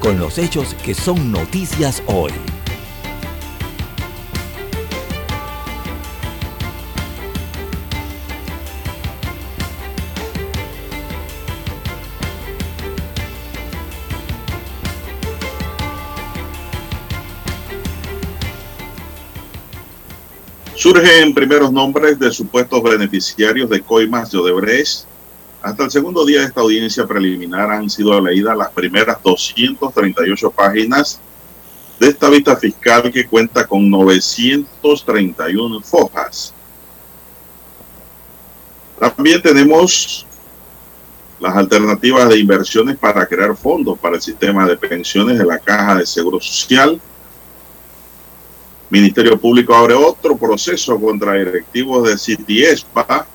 con los hechos que son noticias hoy. Surgen primeros nombres de supuestos beneficiarios de coimas de Odebrecht hasta el segundo día de esta audiencia preliminar han sido leídas las primeras 238 páginas de esta vista fiscal que cuenta con 931 fojas. También tenemos las alternativas de inversiones para crear fondos para el sistema de pensiones de la Caja de Seguro Social. Ministerio Público abre otro proceso contra directivos de Citiespa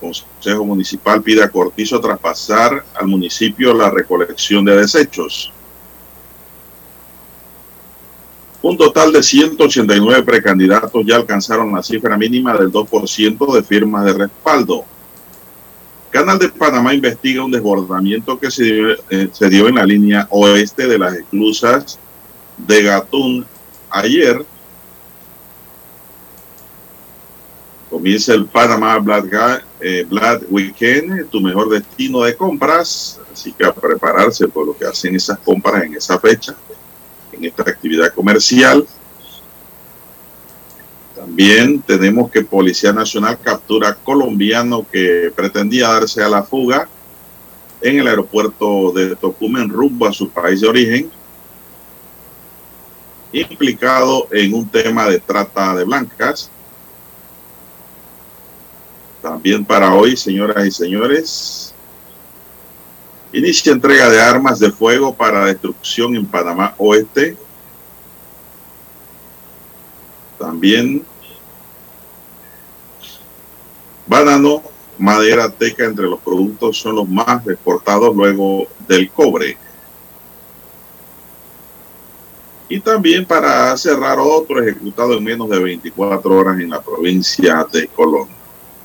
Consejo Municipal pide a Cortizo traspasar al municipio la recolección de desechos. Un total de 189 precandidatos ya alcanzaron la cifra mínima del 2% de firmas de respaldo. Canal de Panamá investiga un desbordamiento que se dio, eh, se dio en la línea oeste de las esclusas de Gatún ayer Comienza el Panamá Black, eh, Weekend, tu mejor destino de compras. Así que a prepararse por lo que hacen esas compras en esa fecha, en esta actividad comercial. También tenemos que Policía Nacional captura colombiano que pretendía darse a la fuga en el aeropuerto de Tocumen rumbo a su país de origen, implicado en un tema de trata de blancas. También para hoy, señoras y señores, inicia entrega de armas de fuego para destrucción en Panamá Oeste. También banano, madera teca entre los productos son los más exportados luego del cobre. Y también para cerrar otro ejecutado en menos de 24 horas en la provincia de Colón.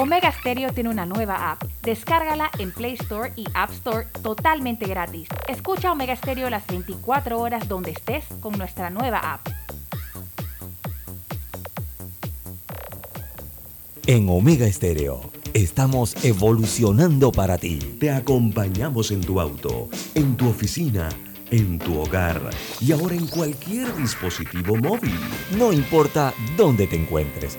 Omega Stereo tiene una nueva app. Descárgala en Play Store y App Store totalmente gratis. Escucha Omega Stereo las 24 horas donde estés con nuestra nueva app. En Omega Stereo estamos evolucionando para ti. Te acompañamos en tu auto, en tu oficina, en tu hogar y ahora en cualquier dispositivo móvil. No importa dónde te encuentres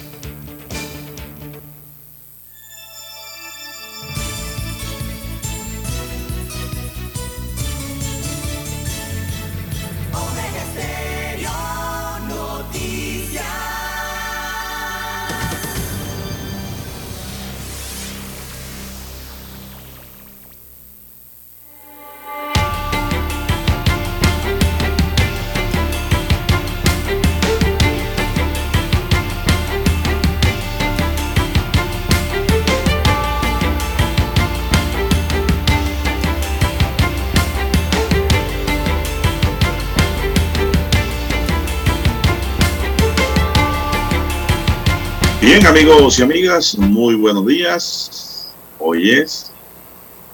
Amigos y amigas, muy buenos días. Hoy es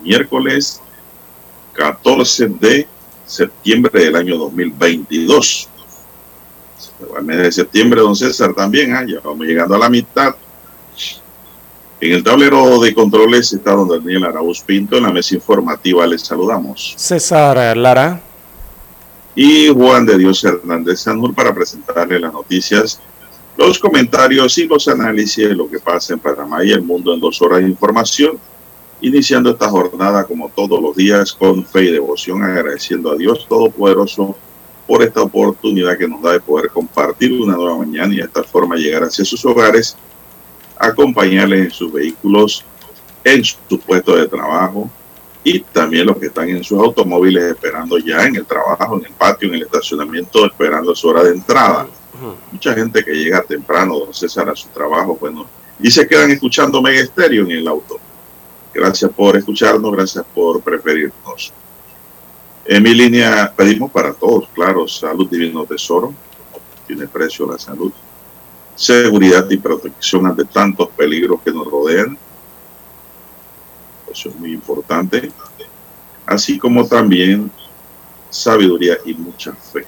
miércoles 14 de septiembre del año 2022. El mes de septiembre, don César, también, ¿ah? ya vamos llegando a la mitad. En el tablero de controles está don Daniel Arauz Pinto. En la mesa informativa les saludamos. César Lara. y Juan de Dios Hernández Sanur para presentarle las noticias, los comentarios y los análisis de lo que pasa en Panamá y el mundo en dos horas de información. Iniciando esta jornada como todos los días con fe y devoción, agradeciendo a Dios Todopoderoso por esta oportunidad que nos da de poder compartir una nueva mañana y de esta forma llegar hacia sus hogares, acompañarles en sus vehículos, en su puesto de trabajo, y también los que están en sus automóviles esperando ya en el trabajo, en el patio, en el estacionamiento, esperando su hora de entrada. Mucha gente que llega temprano, don César, a su trabajo, bueno, y se quedan escuchando Mega Estéreo en el auto. Gracias por escucharnos, gracias por preferirnos. En mi línea pedimos para todos, claro, salud divino tesoro, tiene precio la salud, seguridad y protección ante tantos peligros que nos rodean, eso es muy importante, así como también sabiduría y mucha fe.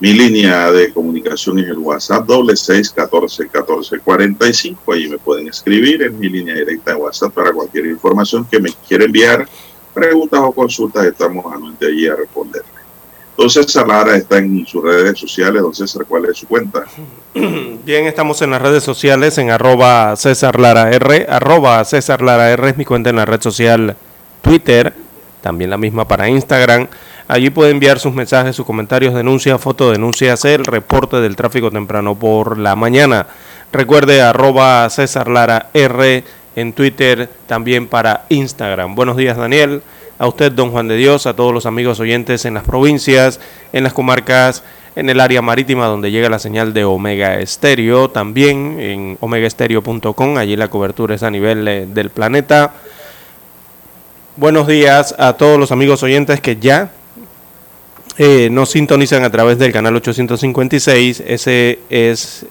Mi línea de comunicación es el WhatsApp doble seis catorce catorce cuarenta y cinco. Ahí me pueden escribir en mi línea directa de WhatsApp para cualquier información que me quiera enviar, preguntas o consultas. Estamos anuente allí a responderle. Don César Lara está en sus redes sociales. Don César, ¿cuál es su cuenta? Bien, estamos en las redes sociales en arroba César Lara R. Arroba César Lara R es mi cuenta en la red social Twitter. También la misma para Instagram. Allí puede enviar sus mensajes, sus comentarios, denuncias, fotodenuncias, el reporte del tráfico temprano por la mañana. Recuerde arroba César Lara R en Twitter, también para Instagram. Buenos días, Daniel a usted, don Juan de Dios, a todos los amigos oyentes en las provincias, en las comarcas, en el área marítima donde llega la señal de Omega Estéreo, también en omegaestereo.com, allí la cobertura es a nivel eh, del planeta. Buenos días a todos los amigos oyentes que ya eh, nos sintonizan a través del canal 856, ese es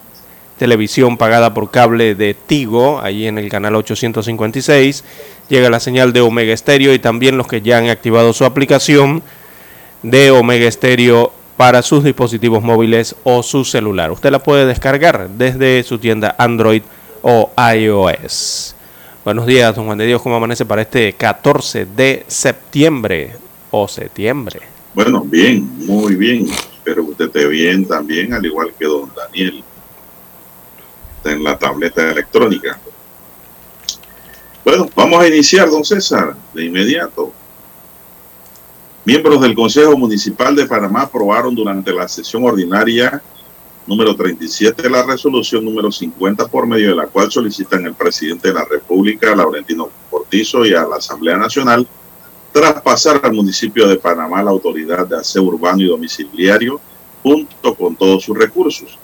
televisión pagada por cable de Tigo, allí en el canal 856 llega la señal de Omega Stereo y también los que ya han activado su aplicación de Omega Stereo para sus dispositivos móviles o su celular. Usted la puede descargar desde su tienda Android o iOS. Buenos días, don Juan de Dios, ¿cómo amanece para este 14 de septiembre o septiembre? Bueno, bien, muy bien. Espero que usted esté bien también, al igual que don Daniel. Está en la tableta electrónica. Bueno, vamos a iniciar, don César, de inmediato. Miembros del Consejo Municipal de Panamá aprobaron durante la sesión ordinaria número 37 la resolución número 50 por medio de la cual solicitan al presidente de la República, Laurentino Cortizo, y a la Asamblea Nacional traspasar al municipio de Panamá la autoridad de aseo urbano y domiciliario junto con todos sus recursos.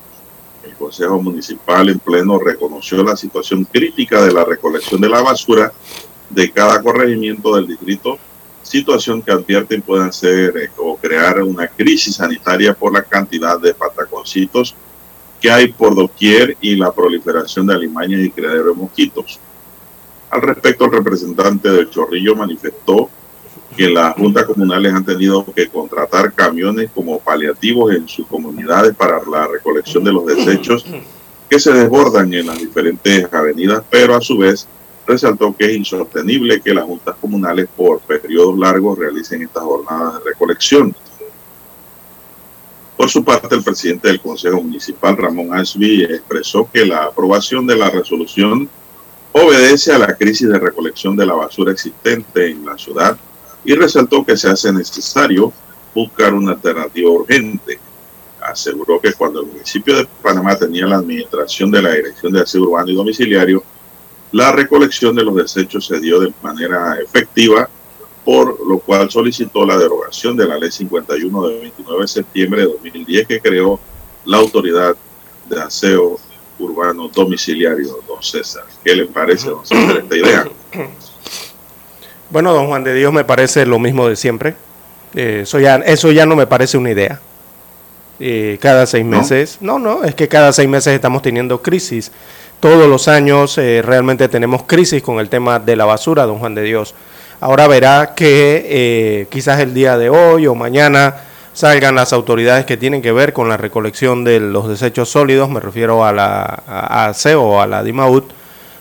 El Consejo Municipal en pleno reconoció la situación crítica de la recolección de la basura de cada corregimiento del distrito, situación que advierten pueden ser eh, o crear una crisis sanitaria por la cantidad de pataconcitos que hay por doquier y la proliferación de alimañas y criadero de mosquitos. Al respecto, el representante del Chorrillo manifestó que las juntas comunales han tenido que contratar camiones como paliativos en sus comunidades para la recolección de los desechos que se desbordan en las diferentes avenidas, pero a su vez resaltó que es insostenible que las juntas comunales por periodos largos realicen estas jornadas de recolección. Por su parte, el presidente del Consejo Municipal, Ramón Ashby, expresó que la aprobación de la resolución obedece a la crisis de recolección de la basura existente en la ciudad y resaltó que se hace necesario buscar una alternativa urgente. Aseguró que cuando el municipio de Panamá tenía la administración de la Dirección de Aseo Urbano y Domiciliario, la recolección de los desechos se dio de manera efectiva, por lo cual solicitó la derogación de la Ley 51 de 29 de septiembre de 2010 que creó la Autoridad de Aseo Urbano Domiciliario, don César. ¿Qué le parece, don César, esta idea? Bueno, don Juan de Dios me parece lo mismo de siempre. Eh, eso, ya, eso ya no me parece una idea. Eh, cada seis meses. ¿No? no, es que cada seis meses estamos teniendo crisis. Todos los años eh, realmente tenemos crisis con el tema de la basura, don Juan de Dios. Ahora verá que quizás el día de hoy o mañana salgan las autoridades que tienen que ver con la recolección de los desechos sólidos, me refiero a la a o a la DIMAUT,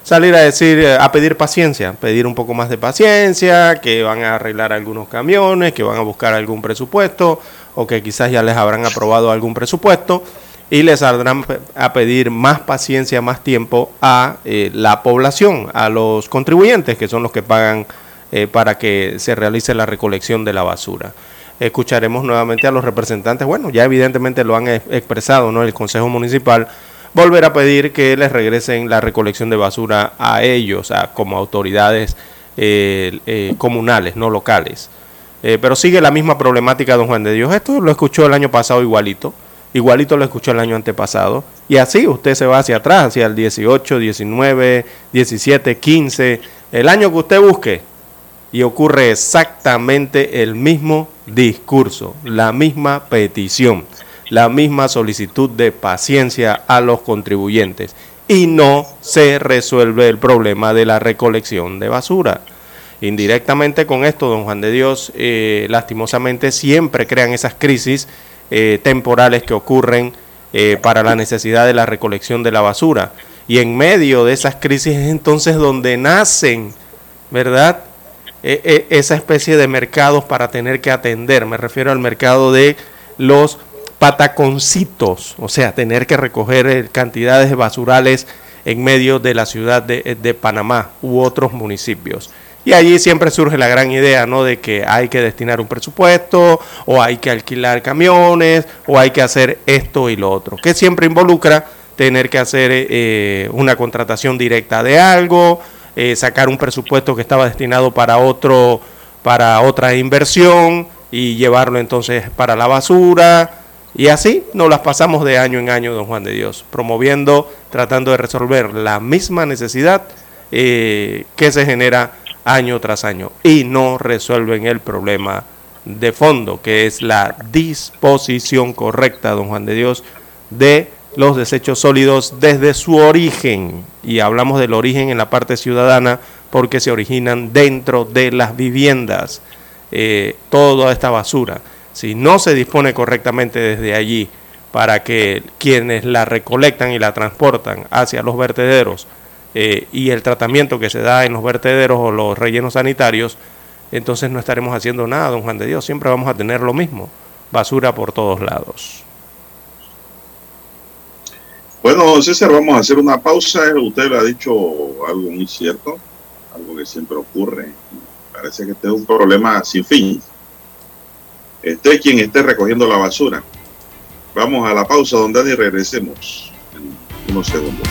salir a decir, eh, a pedir paciencia, pedir un poco más de paciencia, que van a arreglar algunos camiones, que van a buscar algún presupuesto o que quizás ya les habrán aprobado algún presupuesto y les saldrán a pedir más paciencia, más tiempo a eh, la población, a los contribuyentes, que son los que pagan eh, para que se realice la recolección de la basura. Escucharemos nuevamente a los representantes, bueno, ya evidentemente lo han expresado, ¿no? El Consejo Municipal volver a pedir que les regresen la recolección de basura a ellos, a, como autoridades eh, comunales, no locales. pero sigue la misma problemática, don Juan de Dios. Esto lo escuchó el año pasado igualito igualito lo escuchó el año antepasado. Y así usted se va hacia atrás, hacia el 18, 19, 17, 15, el año que usted busque. Y ocurre exactamente el mismo discurso, la misma petición, la misma solicitud de paciencia a los contribuyentes. Y no se resuelve el problema de la recolección de basura. Indirectamente con esto, don Juan de Dios, eh, lastimosamente siempre crean esas crisis eh, temporales que ocurren eh, para la necesidad de la recolección de la basura. Y en medio de esas crisis es entonces donde nacen, ¿verdad? E, e, esa especie de mercados para tener que atender. Me refiero al mercado de los pataconcitos, o sea, tener que recoger eh, cantidades de basurales en medio de la ciudad de, de Panamá u otros municipios. Y allí siempre surge la gran idea, ¿no? De que hay que destinar un presupuesto, o hay que alquilar camiones, o hay que hacer esto y lo otro, que siempre involucra tener que hacer eh, una contratación directa de algo, eh, sacar un presupuesto que estaba destinado para otro, para otra inversión y llevarlo entonces para la basura. Y así nos las pasamos de año en año, don Juan de Dios, promoviendo, tratando de resolver la misma necesidad eh, que se genera año tras año y no resuelven el problema de fondo, que es la disposición correcta, don Juan de Dios, de los desechos sólidos desde su origen. Y hablamos del origen en la parte ciudadana porque se originan dentro de las viviendas. Eh, toda esta basura, si no se dispone correctamente desde allí para que quienes la recolectan y la transportan hacia los vertederos eh, y el tratamiento que se da en los vertederos o los rellenos sanitarios, entonces no estaremos haciendo nada, don Juan de Dios. Siempre vamos a tener lo mismo, basura por todos lados. Bueno, César, vamos a hacer una pausa. Usted le ha dicho algo muy cierto, algo que siempre ocurre. Parece que este es un problema sin fin. Esté quien esté recogiendo la basura. Vamos a la pausa, donde y regresemos en unos segundos.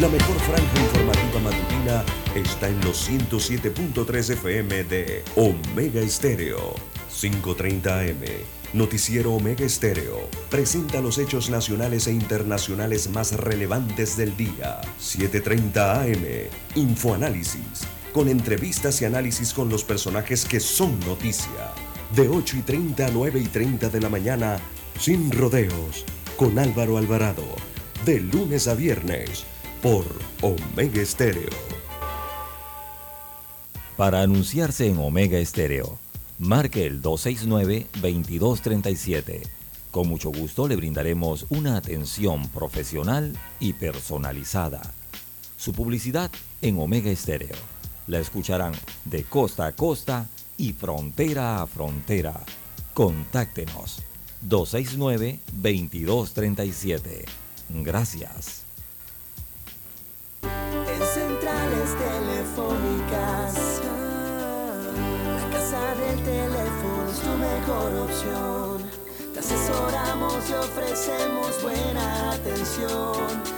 La mejor franja informativa matutina está en los 107.3 FM de Omega Estéreo. 5.30 AM. Noticiero Omega Estéreo. Presenta los hechos nacionales e internacionales más relevantes del día. 7.30 AM. Infoanálisis. Con entrevistas y análisis con los personajes que son noticia. De 8 y 30 a 9 y 30 de la mañana. Sin rodeos. Con Álvaro Alvarado. De lunes a viernes por Omega Estéreo. Para anunciarse en Omega Estéreo, marque el 269-2237. Con mucho gusto le brindaremos una atención profesional y personalizada. Su publicidad en Omega Estéreo. La escucharán de costa a costa y frontera a frontera. Contáctenos 269-2237. Gracias. centrales telefónicas. La casa del teléfono es tu mejor opción. Te asesoramos y ofrecemos buena atención.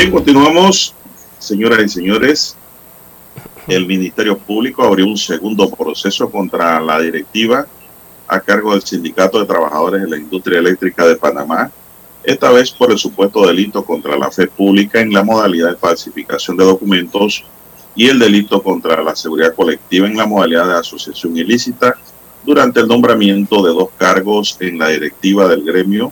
Bien, continuamos, señoras y señores. El Ministerio Público abrió un segundo proceso contra la directiva a cargo del Sindicato de Trabajadores de la Industria Eléctrica de Panamá, esta vez por el supuesto delito contra la fe pública en la modalidad de falsificación de documentos y el delito contra la seguridad colectiva en la modalidad de asociación ilícita durante el nombramiento de dos cargos en la directiva del gremio.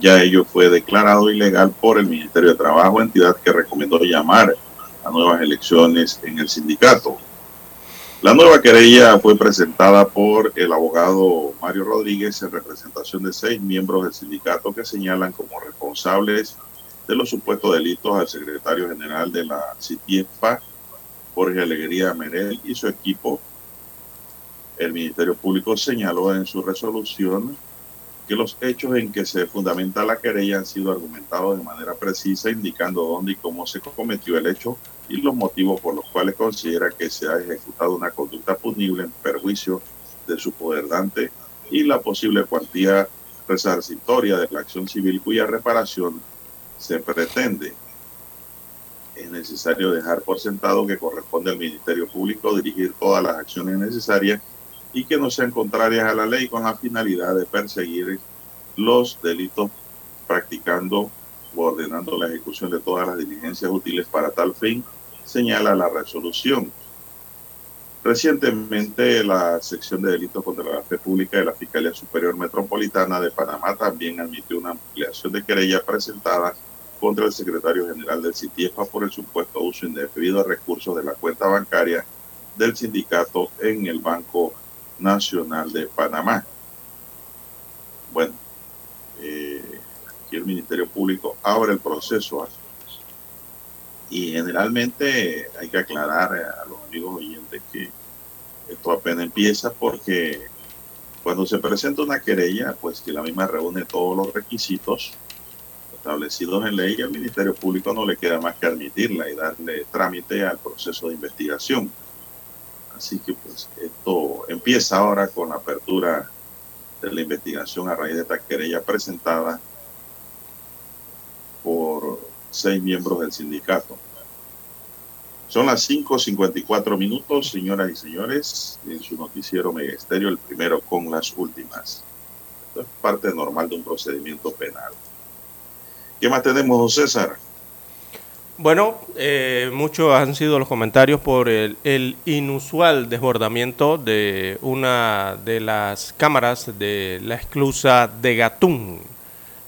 Ya ello fue declarado ilegal por el Ministerio de Trabajo, entidad que recomendó llamar a nuevas elecciones en el sindicato. La nueva querella fue presentada por el abogado Mario Rodríguez en representación de seis miembros del sindicato que señalan como responsables de los supuestos delitos al secretario general de la CITIEPA, Jorge Alegría Merel, y su equipo. El Ministerio Público señaló en su resolución que los hechos en que se fundamenta la querella han sido argumentados de manera precisa, indicando dónde y cómo se cometió el hecho y los motivos por los cuales considera que se ha ejecutado una conducta punible en perjuicio de su poder dante y la posible cuantía resarcitoria de la acción civil cuya reparación se pretende. Es necesario dejar por sentado que corresponde al Ministerio Público dirigir todas las acciones necesarias y que no sean contrarias a la ley con la finalidad de perseguir los delitos practicando o ordenando la ejecución de todas las diligencias útiles para tal fin, señala la resolución. Recientemente, la sección de delitos contra la fe pública de la Fiscalía Superior Metropolitana de Panamá también admitió una ampliación de querella presentada contra el secretario general del CITIEFA por el supuesto uso indebido de recursos de la cuenta bancaria del sindicato en el Banco Nacional de Panamá. Bueno, eh, aquí el Ministerio Público abre el proceso y generalmente hay que aclarar a los amigos oyentes que esto apenas empieza porque cuando se presenta una querella, pues que la misma reúne todos los requisitos establecidos en ley, al Ministerio Público no le queda más que admitirla y darle trámite al proceso de investigación. Así que pues esto empieza ahora con la apertura de la investigación a raíz de esta querella presentada por seis miembros del sindicato. Son las 5.54 minutos, señoras y señores, en su noticiero Megesterio, el primero con las últimas. Esto es parte normal de un procedimiento penal. ¿Qué más tenemos, don César? Bueno, eh, muchos han sido los comentarios por el, inusual desbordamiento de una de las cámaras de la esclusa de Gatún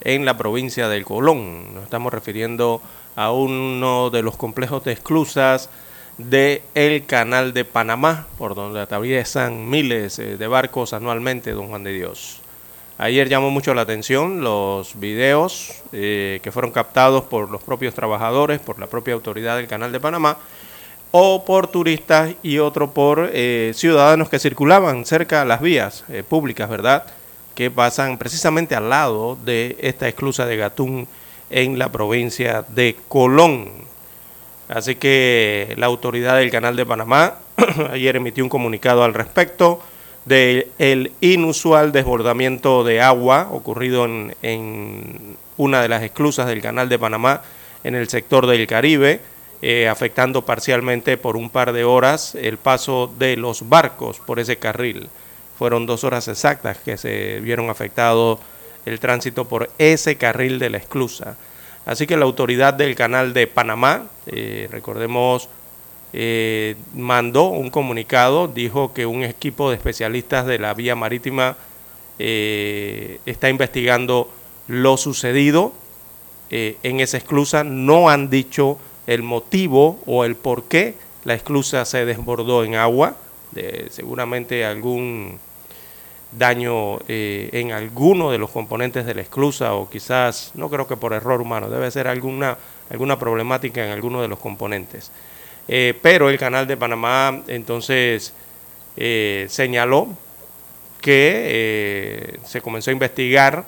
en la provincia del Colón. Nos estamos refiriendo a uno de los complejos de esclusas del el canal de Panamá, por donde atraviesan miles eh, de barcos anualmente, don Juan de Dios. Ayer llamó mucho la atención los videos eh, que fueron captados por los propios trabajadores, por la propia autoridad del Canal de Panamá, o por turistas y otro por eh, ciudadanos que circulaban cerca de las vías eh, públicas, ¿verdad? Que pasan precisamente al lado de esta esclusa de Gatún en la provincia de Colón. Así que la autoridad del Canal de Panamá ayer emitió un comunicado al respecto del inusual desbordamiento de agua ocurrido en, una de las esclusas del Canal de Panamá en el sector del Caribe, eh, afectando parcialmente por un par de horas el paso de los barcos por ese carril. Fueron dos horas exactas que se vieron afectado el tránsito por ese carril de la esclusa. Así que la autoridad del Canal de Panamá, eh, recordemos, eh, mandó un comunicado, dijo que un equipo de especialistas de la vía marítima eh, está investigando lo sucedido eh, en esa esclusa. No han dicho el motivo o el por qué la esclusa se desbordó en agua. seguramente algún daño en alguno de los componentes de la esclusa o quizás, no creo que por error humano, debe ser alguna, alguna problemática en alguno de los componentes. Eh, pero el canal de Panamá entonces eh, señaló que eh, se comenzó a investigar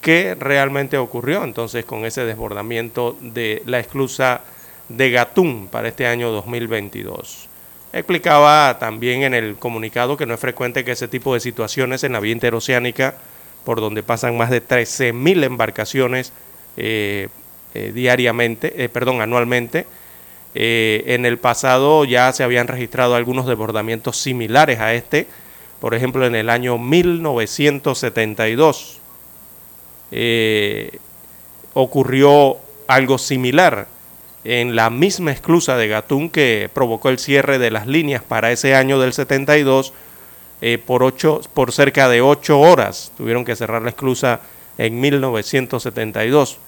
qué realmente ocurrió entonces con ese desbordamiento de la esclusa de Gatún para este año 2022. Explicaba también en el comunicado que no es frecuente que ese tipo de situaciones en la vía interoceánica, por donde pasan más de 13.000 embarcaciones diariamente, perdón, anualmente. En el pasado ya se habían registrado algunos desbordamientos similares a este, por ejemplo en el año 1972 ocurrió algo similar en la misma esclusa de Gatún que provocó el cierre de las líneas para ese año del 72 eh, por, ocho, por cerca de ocho horas. Tuvieron que cerrar la esclusa en 1972.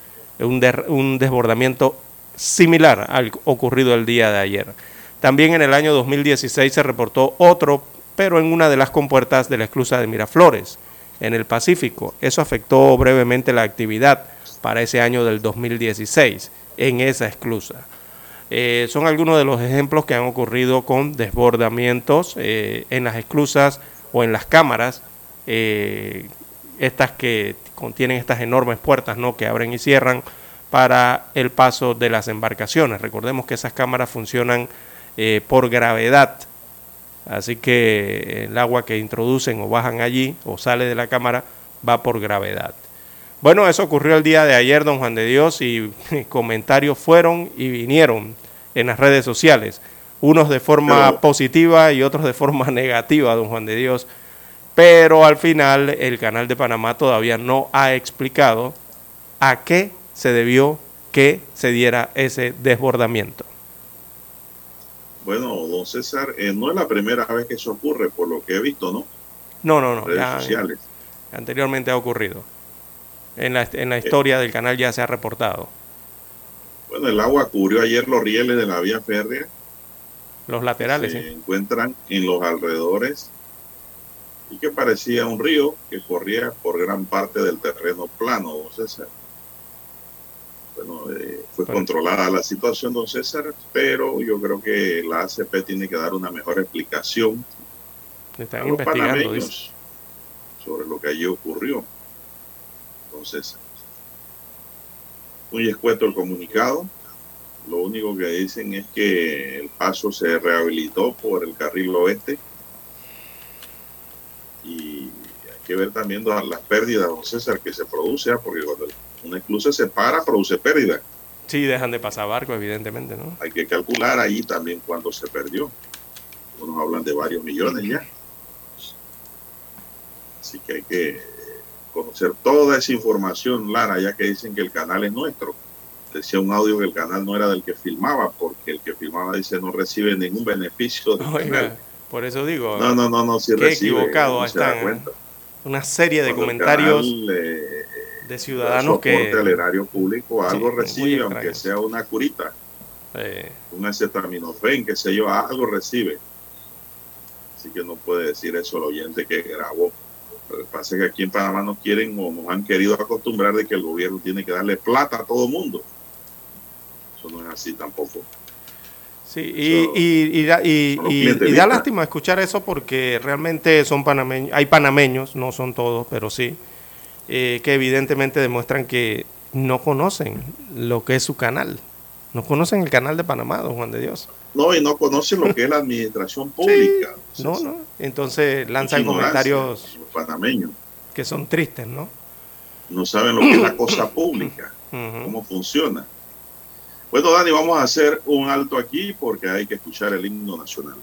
Un, un desbordamiento similar al ocurrido el día de ayer. También en el año 2016 se reportó otro, pero en una de las compuertas de la esclusa de Miraflores, en el Pacífico. Eso afectó brevemente la actividad para ese año del 2016 en esa esclusa. Eh, son algunos de los ejemplos que han ocurrido con desbordamientos eh, en las esclusas o en las cámaras, eh, estas que contienen estas enormes puertas ¿no? que abren y cierran para el paso de las embarcaciones. Recordemos que esas cámaras funcionan por gravedad, así que el agua que introducen o bajan allí o sale de la cámara va por gravedad. Bueno, eso ocurrió el día de ayer, don Juan de Dios, y comentarios fueron y vinieron en las redes sociales, unos de forma positiva y otros de forma negativa, don Juan de Dios, pero al final el canal de Panamá todavía no ha explicado a qué se debió que se diera ese desbordamiento. Bueno, don César, eh, no es la primera vez que eso ocurre, por lo que he visto, ¿no? No, no, no. Redes sociales. Anteriormente ha ocurrido en la, en la historia del canal ya se ha reportado. Bueno, el agua cubrió ayer los rieles de la vía férrea. Los laterales. Se encuentran en los alrededores y que parecía un río que corría por gran parte del terreno plano, don César. Bueno, eh, fue controlada la situación, don César, pero yo creo que la ACP tiene que dar una mejor explicación Están investigando, sobre lo que allí ocurrió. Entonces, muy escueto el comunicado. Lo único que dicen es que el paso se rehabilitó por el carril oeste. Y hay que ver también las pérdidas, don César, que se produce, ¿ah? porque cuando una esclusa se para, produce pérdida. Sí, dejan de pasar barcos, evidentemente, ¿no? Hay que calcular ahí también cuándo se perdió. Unos hablan de varios millones ya. Así que hay que conocer toda esa información, Lara, ya que dicen que el canal es nuestro. Decía un audio que el canal no era del que filmaba, porque el que filmaba dice no recibe ningún beneficio. por eso digo. No, no, no, no, si recibe, equivocado están. Una serie de comentarios de ciudadanos que. al erario público algo recibe, aunque sea una curita. Un acetaminofén, que se yo, algo recibe. Así que no puede decir eso el oyente que grabó. Lo que pasa es que aquí en Panamá nos quieren o nos han querido acostumbrar de que el gobierno tiene que darle plata a todo mundo. Eso no es así tampoco. Sí, y, y, da lástima escuchar eso porque realmente son panameños, hay panameños, no son todos, pero sí, eh, que evidentemente demuestran que no conocen lo que es su canal, no conocen el canal de Panamá, don Juan de Dios. No, y no conocen lo que es la administración pública. no, no. Entonces lanzan comentarios panameños que son tristes, ¿no? No saben lo que es la cosa pública, cómo funciona. Bueno, Dani, vamos a hacer un alto aquí porque hay que escuchar el himno nacional.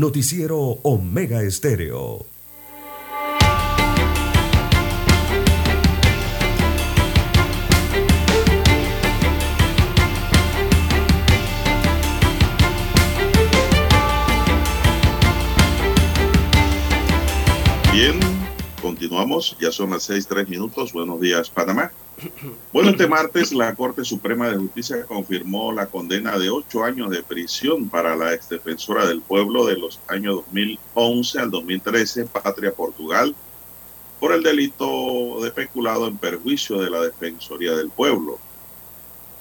Noticiero Omega Estéreo. Bien, continuamos. Ya son las seis, tres minutos. Buenos días, Panamá. Bueno, este martes la Corte Suprema de Justicia confirmó la condena de ocho años de prisión para la exdefensora del pueblo de los años 2011 al 2013, Patria Portugal, por el delito de peculado en perjuicio de la Defensoría del Pueblo.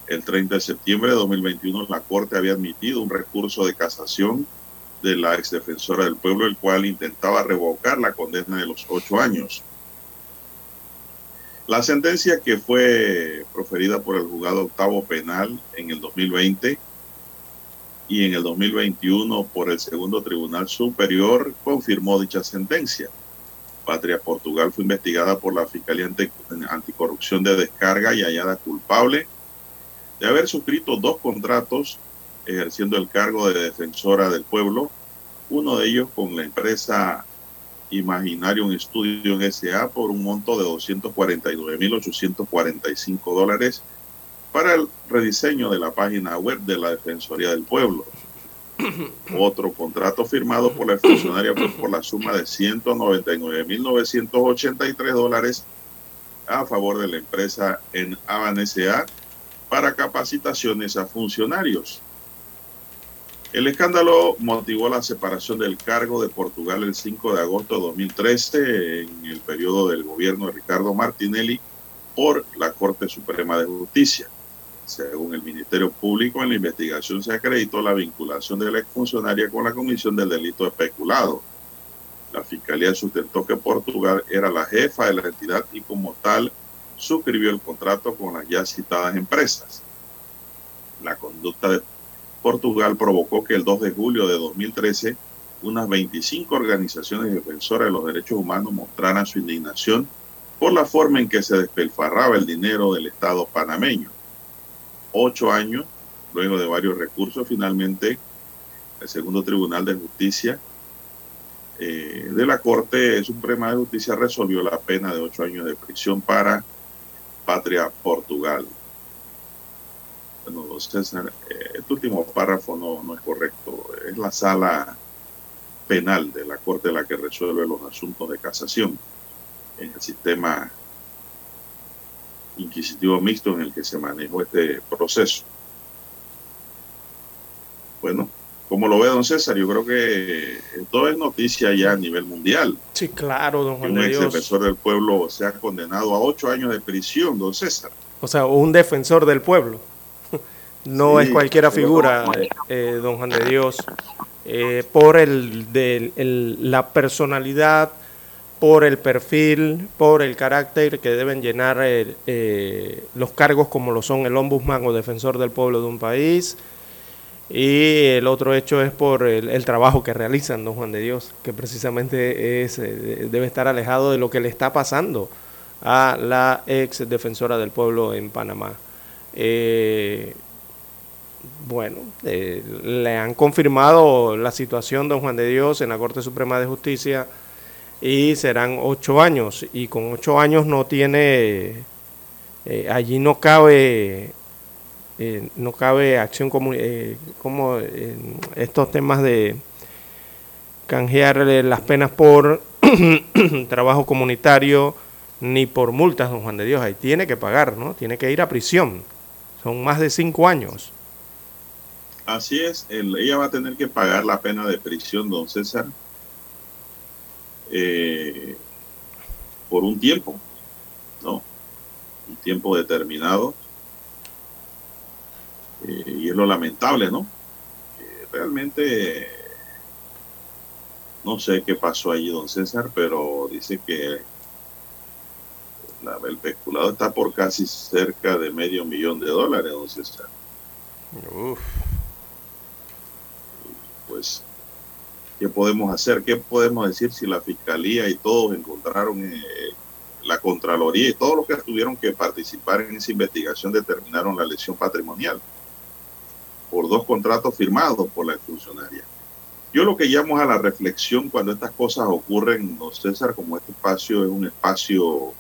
El 30 de septiembre de 2021 la Corte había admitido un recurso de casación de la exdefensora del pueblo, el cual intentaba revocar la condena de los ocho años. La sentencia que fue proferida por el juzgado octavo penal en el 2020 y en el 2021 por el segundo tribunal superior confirmó dicha sentencia. Patria Portugal fue investigada por la Fiscalía Anticorrupción de Descarga y hallada culpable de haber suscrito dos contratos ejerciendo el cargo de defensora del pueblo, uno de ellos con la empresa Imaginarium Studio SA por un monto de 249.845 dólares para el rediseño de la página web de la Defensoría del Pueblo. Otro contrato firmado por la funcionaria fue por la suma de 199.983 dólares a favor de la empresa en Avan SA para capacitaciones a funcionarios. El escándalo motivó la separación del cargo de Portugal el 5 de agosto de 2013 en el periodo del gobierno de Ricardo Martinelli por la Corte Suprema de Justicia. Según el Ministerio Público, en la investigación se acreditó la vinculación de la exfuncionaria con la comisión del delito especulado. La Fiscalía sustentó que Portugal era la jefa de la entidad y como tal suscribió el contrato con las ya citadas empresas. La conducta de Portugal provocó que el 2 de julio de 2013 unas 25 organizaciones defensoras de los derechos humanos mostraran su indignación por la forma en que se despilfarraba el dinero del Estado panameño. Ocho años, luego de varios recursos, finalmente el segundo Tribunal de Justicia eh, de la Corte Suprema de Justicia resolvió la pena de ocho años de prisión para Patria Portugal. Bueno, César, eh, este último párrafo no, no es correcto. Es la sala penal de la Corte la que resuelve los asuntos de casación en el sistema inquisitivo mixto en el que se manejó este proceso. Bueno, como lo ve don César, yo creo que esto es noticia ya a nivel mundial. Sí, claro, don Juan que un ex defensor del pueblo se ha condenado a ocho años de prisión, don César. O sea, un defensor del pueblo. No Sí, es cualquiera figura, eh, don Juan de Dios, eh, por el, el- la personalidad, por el perfil, por el carácter que deben llenar eh, eh, los cargos como lo son el ombudsman o defensor del pueblo de un país. Y el otro hecho es por el, el trabajo que realizan, don Juan de Dios, que precisamente es, eh, debe estar alejado de lo que le está pasando a la ex defensora del pueblo en Panamá. Eh, bueno, eh, le han confirmado la situación, don Juan de Dios, en la Corte Suprema de Justicia y serán ocho años. Y con ocho años no tiene, eh, allí no cabe, eh, no cabe acción como, como estos temas de canjearle las penas por trabajo comunitario ni por multas, don Juan de Dios. Ahí tiene que pagar, ¿no? Tiene que ir a prisión. Son más de cinco años. Así es, el- ella va a tener que pagar la pena de prisión, don César, eh, por un tiempo, ¿no? Un tiempo determinado. Eh, y es lo lamentable, ¿no? Eh, realmente no sé qué pasó allí, don César, pero dice que la- el peculado está por casi cerca de medio millón de dólares, don César. Pues, ¿qué podemos hacer? ¿Qué podemos decir si la Fiscalía y todos encontraron, eh, la Contraloría y todos los que tuvieron que participar en esa investigación determinaron la lesión patrimonial por dos contratos firmados por la funcionaria? Yo lo que llamo a la reflexión cuando estas cosas ocurren, César, como este espacio es un espacio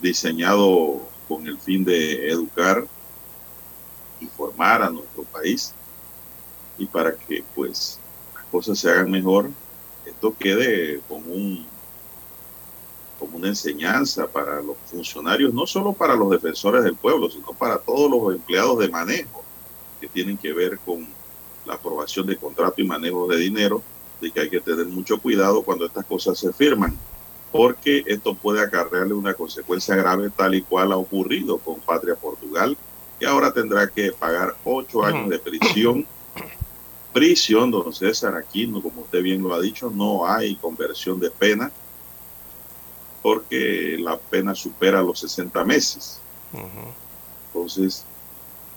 diseñado con el fin de educar y formar a nuestro país y para que pues las cosas se hagan mejor, esto quede como un como una enseñanza para los funcionarios, no solo para los defensores del pueblo, sino para todos los empleados de manejo que tienen que ver con la aprobación de contrato y manejo de dinero, de que hay que tener mucho cuidado cuando estas cosas se firman, porque esto puede acarrearle una consecuencia grave tal y cual ha ocurrido con Patria Portugal, que ahora tendrá que pagar ocho años de prisión. Prisión, don César, aquí, como usted bien lo ha dicho, no hay conversión de pena porque la pena supera los 60 meses. Entonces,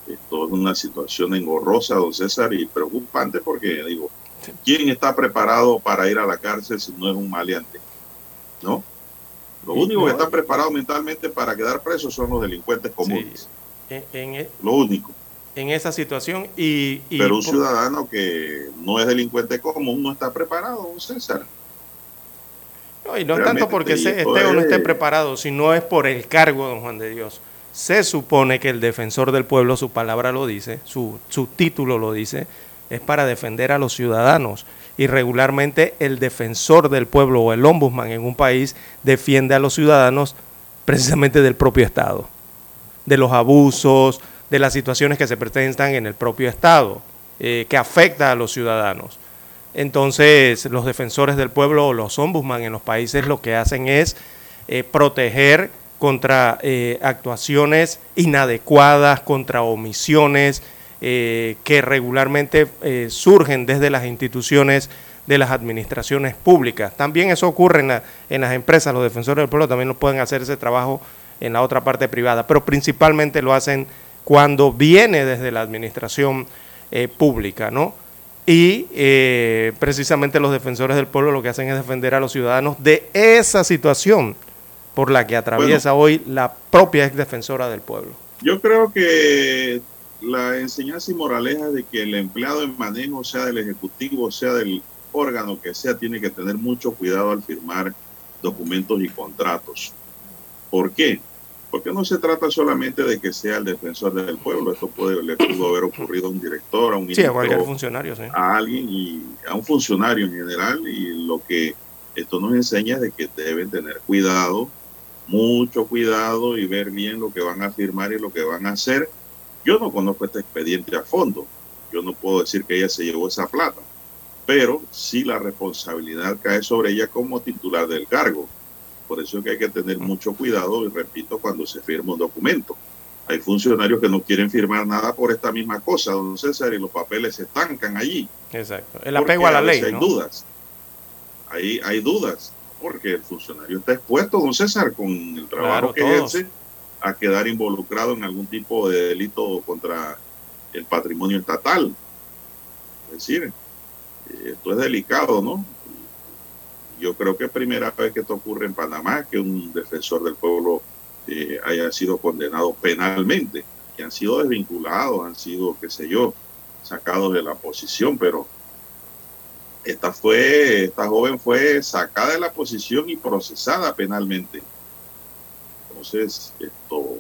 esto es una situación engorrosa, don César, y preocupante porque, digo, ¿quién está preparado para ir a la cárcel si no es un maleante? ¿No? Lo único que está preparado mentalmente para quedar preso son los delincuentes comunes. En, e Lo único. En esa situación y... Pero un ciudadano que no es delincuente común no está preparado, César. No, y no tanto porque esté o no esté preparado, sino es por el cargo, don Juan de Dios. Se supone que el defensor del pueblo, su palabra lo dice, su, su título lo dice, es para defender a los ciudadanos. Y regularmente el defensor del pueblo o el ombudsman en un país defiende a los ciudadanos precisamente del propio Estado, de los abusos, de las situaciones que se presentan en el propio Estado, eh, que afecta a los ciudadanos. Entonces, los defensores del pueblo o los ombudsman en los países lo que hacen es eh, proteger contra eh, actuaciones inadecuadas, contra omisiones que regularmente surgen desde las instituciones de las administraciones públicas. También eso ocurre en, en, las empresas, los defensores del pueblo también lo pueden hacer ese trabajo en la otra parte privada, pero principalmente lo hacen cuando viene desde la administración pública, ¿no? Y eh, precisamente los defensores del pueblo lo que hacen es defender a los ciudadanos de esa situación por la que atraviesa hoy la propia ex defensora del pueblo. Yo creo que la enseñanza y moraleja de que el empleado en manejo, sea del Ejecutivo, sea del órgano que sea, tiene que tener mucho cuidado al firmar documentos y contratos. ¿Por qué? Porque no se trata solamente de que sea el defensor del pueblo, esto puede, le pudo haber ocurrido a un director, a un sí, a cualquier funcionario, sí. a alguien y a un funcionario en general y lo que esto nos enseña es de que deben tener cuidado, mucho cuidado y ver bien lo que van a firmar y lo que van a hacer. Yo no conozco este expediente a fondo, yo no puedo decir que ella se llevó esa plata, pero sí la responsabilidad cae sobre ella como titular del cargo por eso es que hay que tener mucho cuidado, y repito, cuando se firma un documento. Hay funcionarios que no quieren firmar nada por esta misma cosa, don César, y los papeles se estancan allí. Exacto. El apego a la ley. Hay dudas. Hay, hay dudas, porque el funcionario está expuesto, don César, con el trabajo que ejerce, a quedar involucrado en algún tipo de delito contra el patrimonio estatal. Es decir, esto es delicado, ¿no? Yo creo que es primera vez que esto ocurre en Panamá, que un defensor del pueblo eh, haya sido condenado penalmente, que han sido desvinculados, han sido, qué sé yo, sacados de la posición, pero esta fue, esta joven fue sacada de la posición y procesada penalmente. Entonces, esto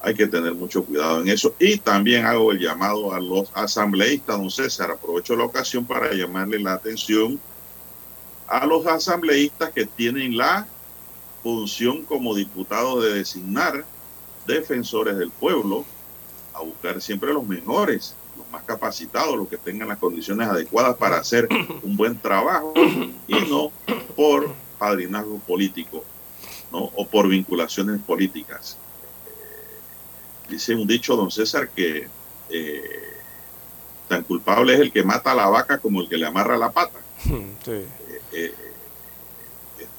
hay que tener mucho cuidado en eso. Y también hago el llamado a los asambleístas, don César. Aprovecho la ocasión para llamarle la atención a los asambleístas que tienen la función como diputados de designar defensores del pueblo, a buscar siempre los mejores, los más capacitados, los que tengan las condiciones adecuadas para hacer un buen trabajo y no por padrinazgo político ¿no? o por vinculaciones políticas. dice un dicho, don César, que eh, tan culpable es el que mata a la vaca como el que le amarra la pata. Sí. Eh,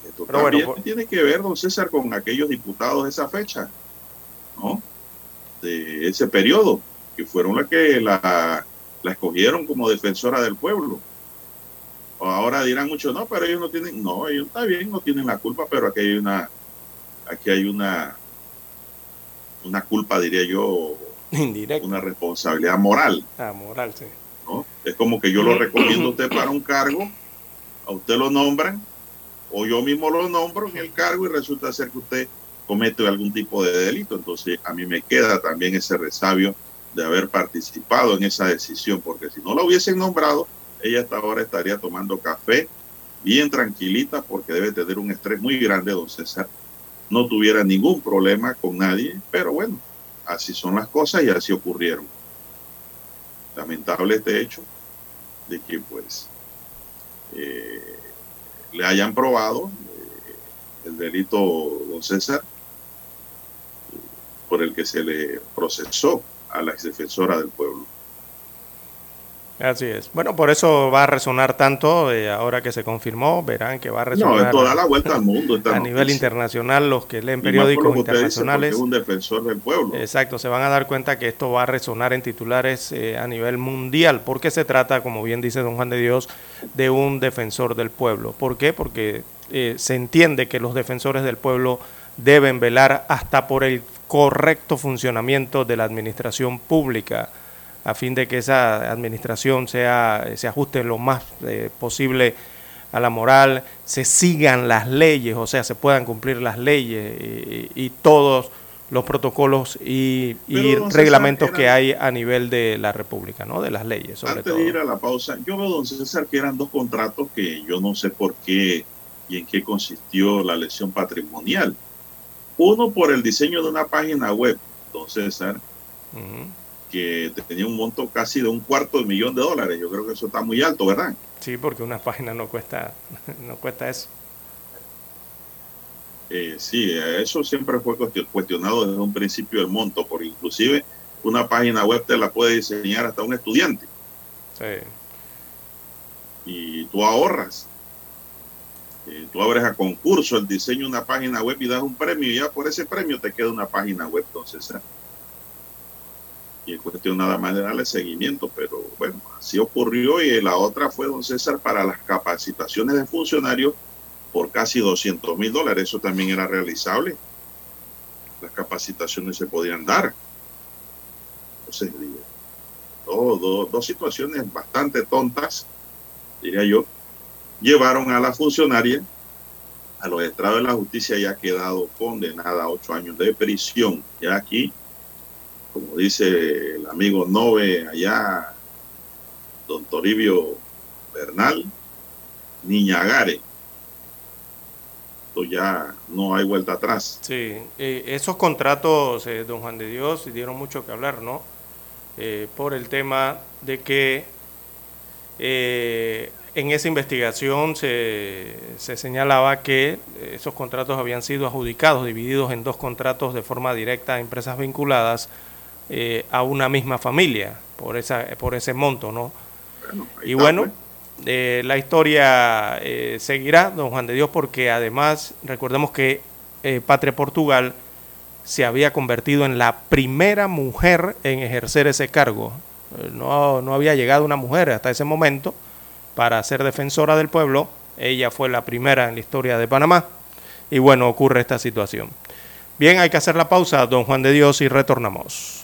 esto también tiene que ver, don César, con aquellos diputados de esa fecha, ¿no? De ese periodo, que fueron las que la, la escogieron como defensora del pueblo. Ahora dirán mucho, no, pero ellos no tienen, no, ellos está bien, no tienen la culpa, pero aquí hay una, aquí hay una, una culpa, diría yo, una responsabilidad moral. Ah, moral, sí. ¿no? Es como que yo lo recomiendo a usted para un cargo, a usted lo nombran, o yo mismo lo nombro en el cargo y resulta ser que usted comete algún tipo de delito. Entonces a mí me queda también ese resabio de haber participado en esa decisión, porque si no la hubiesen nombrado, ella hasta ahora estaría tomando café bien tranquilita porque debe tener un estrés muy grande, don César. No tuviera ningún problema con nadie, pero bueno, así son las cosas y así ocurrieron. Lamentable este hecho de que pues eh, le hayan probado eh, el delito, don César, por el que se le procesó a la ex defensora del pueblo. Así es. Bueno, por eso va a resonar tanto, eh, ahora que se confirmó, verán que va a resonar. No, esto da la vuelta al mundo. a nivel internacional, los que leen periódicos internacionales. es un defensor del pueblo. Exacto, se van a dar cuenta que esto va a resonar en titulares eh, a nivel mundial, porque se trata, como bien dice don Juan de Dios, de un defensor del pueblo. ¿Por qué? Porque eh, se entiende que los defensores del pueblo deben velar hasta por el correcto funcionamiento de la administración pública a fin de que esa administración sea, se ajuste lo más eh, posible a la moral, se sigan las leyes, o sea, se puedan cumplir las leyes y, todos los protocolos y, reglamentos que hay a nivel de la República, ¿no? De las leyes, sobre Antes de ir a la pausa, yo veo, don César, que eran dos contratos que yo no sé por qué y en qué consistió la lesión patrimonial. Uno por el diseño de una página web, don César, que tenía un monto casi de un cuarto de millón de dólares. Yo creo que eso está muy alto, ¿verdad? Sí, porque una página no cuesta, no cuesta eso. Eh, sí, eso siempre fue cuestionado desde un principio el monto, porque inclusive una página web te la puede diseñar hasta un estudiante. Sí. Y tú ahorras. Eh, tú abres a concurso el diseño de una página web y das un premio y ya por ese premio te queda una página web. Entonces, y es cuestión nada más de darle seguimiento, pero bueno, así ocurrió y la otra fue, don César, para las capacitaciones de funcionarios por casi 200 mil dólares, eso también era realizable, las capacitaciones se podían dar. Entonces, dos situaciones bastante tontas, diría yo, llevaron a la funcionaria a los estrados de la justicia y ha quedado condenada a ocho años de prisión. Ya aquí como dice el amigo Nove allá, don Toribio Bernal, Niñagare. Esto ya no hay vuelta atrás. Sí, eh, esos contratos, eh, don Juan de Dios, dieron mucho que hablar, ¿no? Eh, por el tema de que en esa investigación se, se, señalaba que esos contratos habían sido adjudicados, divididos en dos contratos de forma directa a empresas vinculadas eh, a una misma familia por, esa, por ese monto, ¿no? y bueno, pues. eh, la historia eh, seguirá, don Juan de Dios, porque además recordemos que Patria Portugal se había convertido en la primera mujer en ejercer ese cargo. No, no había llegado una mujer hasta ese momento para ser defensora del pueblo. Ella fue la primera en la historia de Panamá. Y bueno, ocurre esta situación. Bien, hay que hacer la pausa, don Juan de Dios, y retornamos.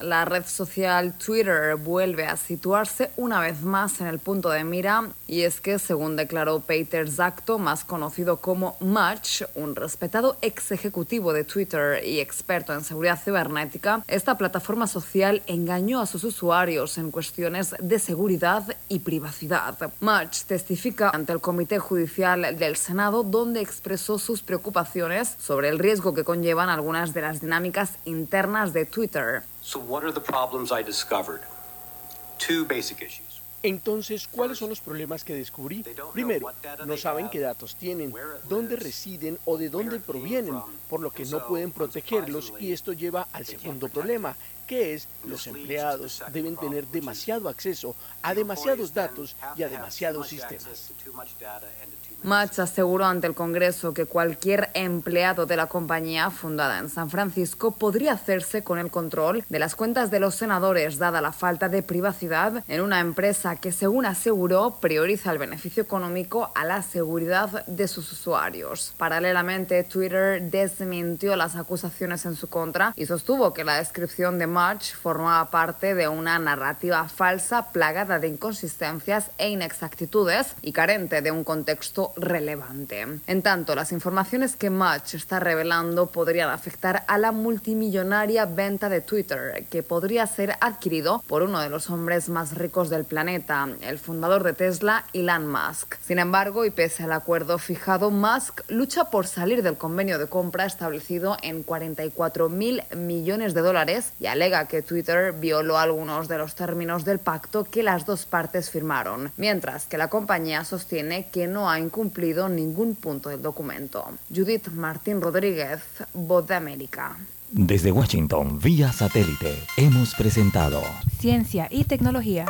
La red social Twitter vuelve a situarse una vez más en el punto de mira y es que, según declaró Peter Zacto, más conocido como Much, un respetado ex ejecutivo de Twitter y experto en seguridad cibernética, esta plataforma social engañó a sus usuarios en cuestiones de seguridad y privacidad. Much testifica ante el Comité Judicial del Senado donde expresó sus preocupaciones sobre el riesgo que conllevan algunas de las dinámicas internas de Twitter. Entonces, ¿cuáles son los problemas que descubrí? Primero, no saben qué datos tienen, dónde residen o de dónde provienen, por lo que no pueden protegerlos y esto lleva al segundo problema, que es los empleados deben tener demasiado acceso a demasiados datos y a demasiados sistemas. Match aseguró ante el Congreso que cualquier empleado de la compañía fundada en San Francisco podría hacerse con el control de las cuentas de los senadores dada la falta de privacidad en una empresa que, según aseguró, prioriza el beneficio económico a la seguridad de sus usuarios. Paralelamente, Twitter desmintió las acusaciones en su contra y sostuvo que la descripción de Match formaba parte de una narrativa falsa plagada de inconsistencias e inexactitudes y carente de un contexto relevante. En tanto, las informaciones que Match está revelando podrían afectar a la multimillonaria venta de Twitter, que podría ser adquirido por uno de los hombres más ricos del planeta, el fundador de Tesla, Elon Musk. Sin embargo, y pese al acuerdo fijado, Musk lucha por salir del convenio de compra establecido en 44 mil millones de dólares y alega que Twitter violó algunos de los términos del pacto que las dos partes firmaron, mientras que la compañía sostiene que no ha incumplido cumplido ningún punto del documento. Judith Martín Rodríguez, Voz de América. Desde Washington, vía satélite, hemos presentado Ciencia y tecnología.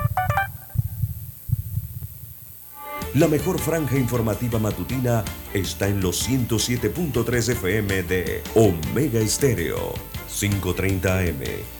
La mejor franja informativa matutina está en los 107.3 FM de Omega Estéreo, 530 AM.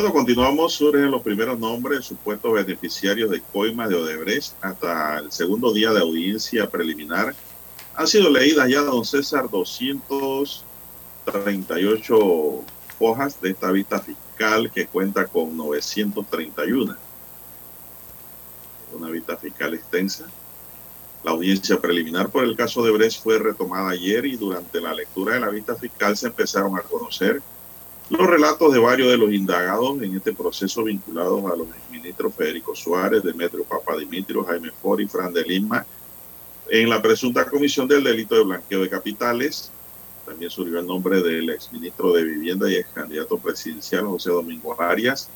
Bueno, continuamos sobre los primeros nombres, supuestos beneficiarios de coima de Odebrecht hasta el segundo día de audiencia preliminar. Han sido leídas ya, don César, 238 hojas de esta vista fiscal que cuenta con 931. Una vista fiscal extensa. La audiencia preliminar por el caso de Brecht fue retomada ayer y durante la lectura de la vista fiscal se empezaron a conocer los relatos de varios de los indagados en este proceso vinculados a los ministros Federico Suárez, Demetrio Papadimitrio, Jaime Fori, Fran de Lima, en la presunta comisión del delito de blanqueo de capitales. También surgió el nombre del exministro de Vivienda y ex candidato presidencial José Domingo Arias.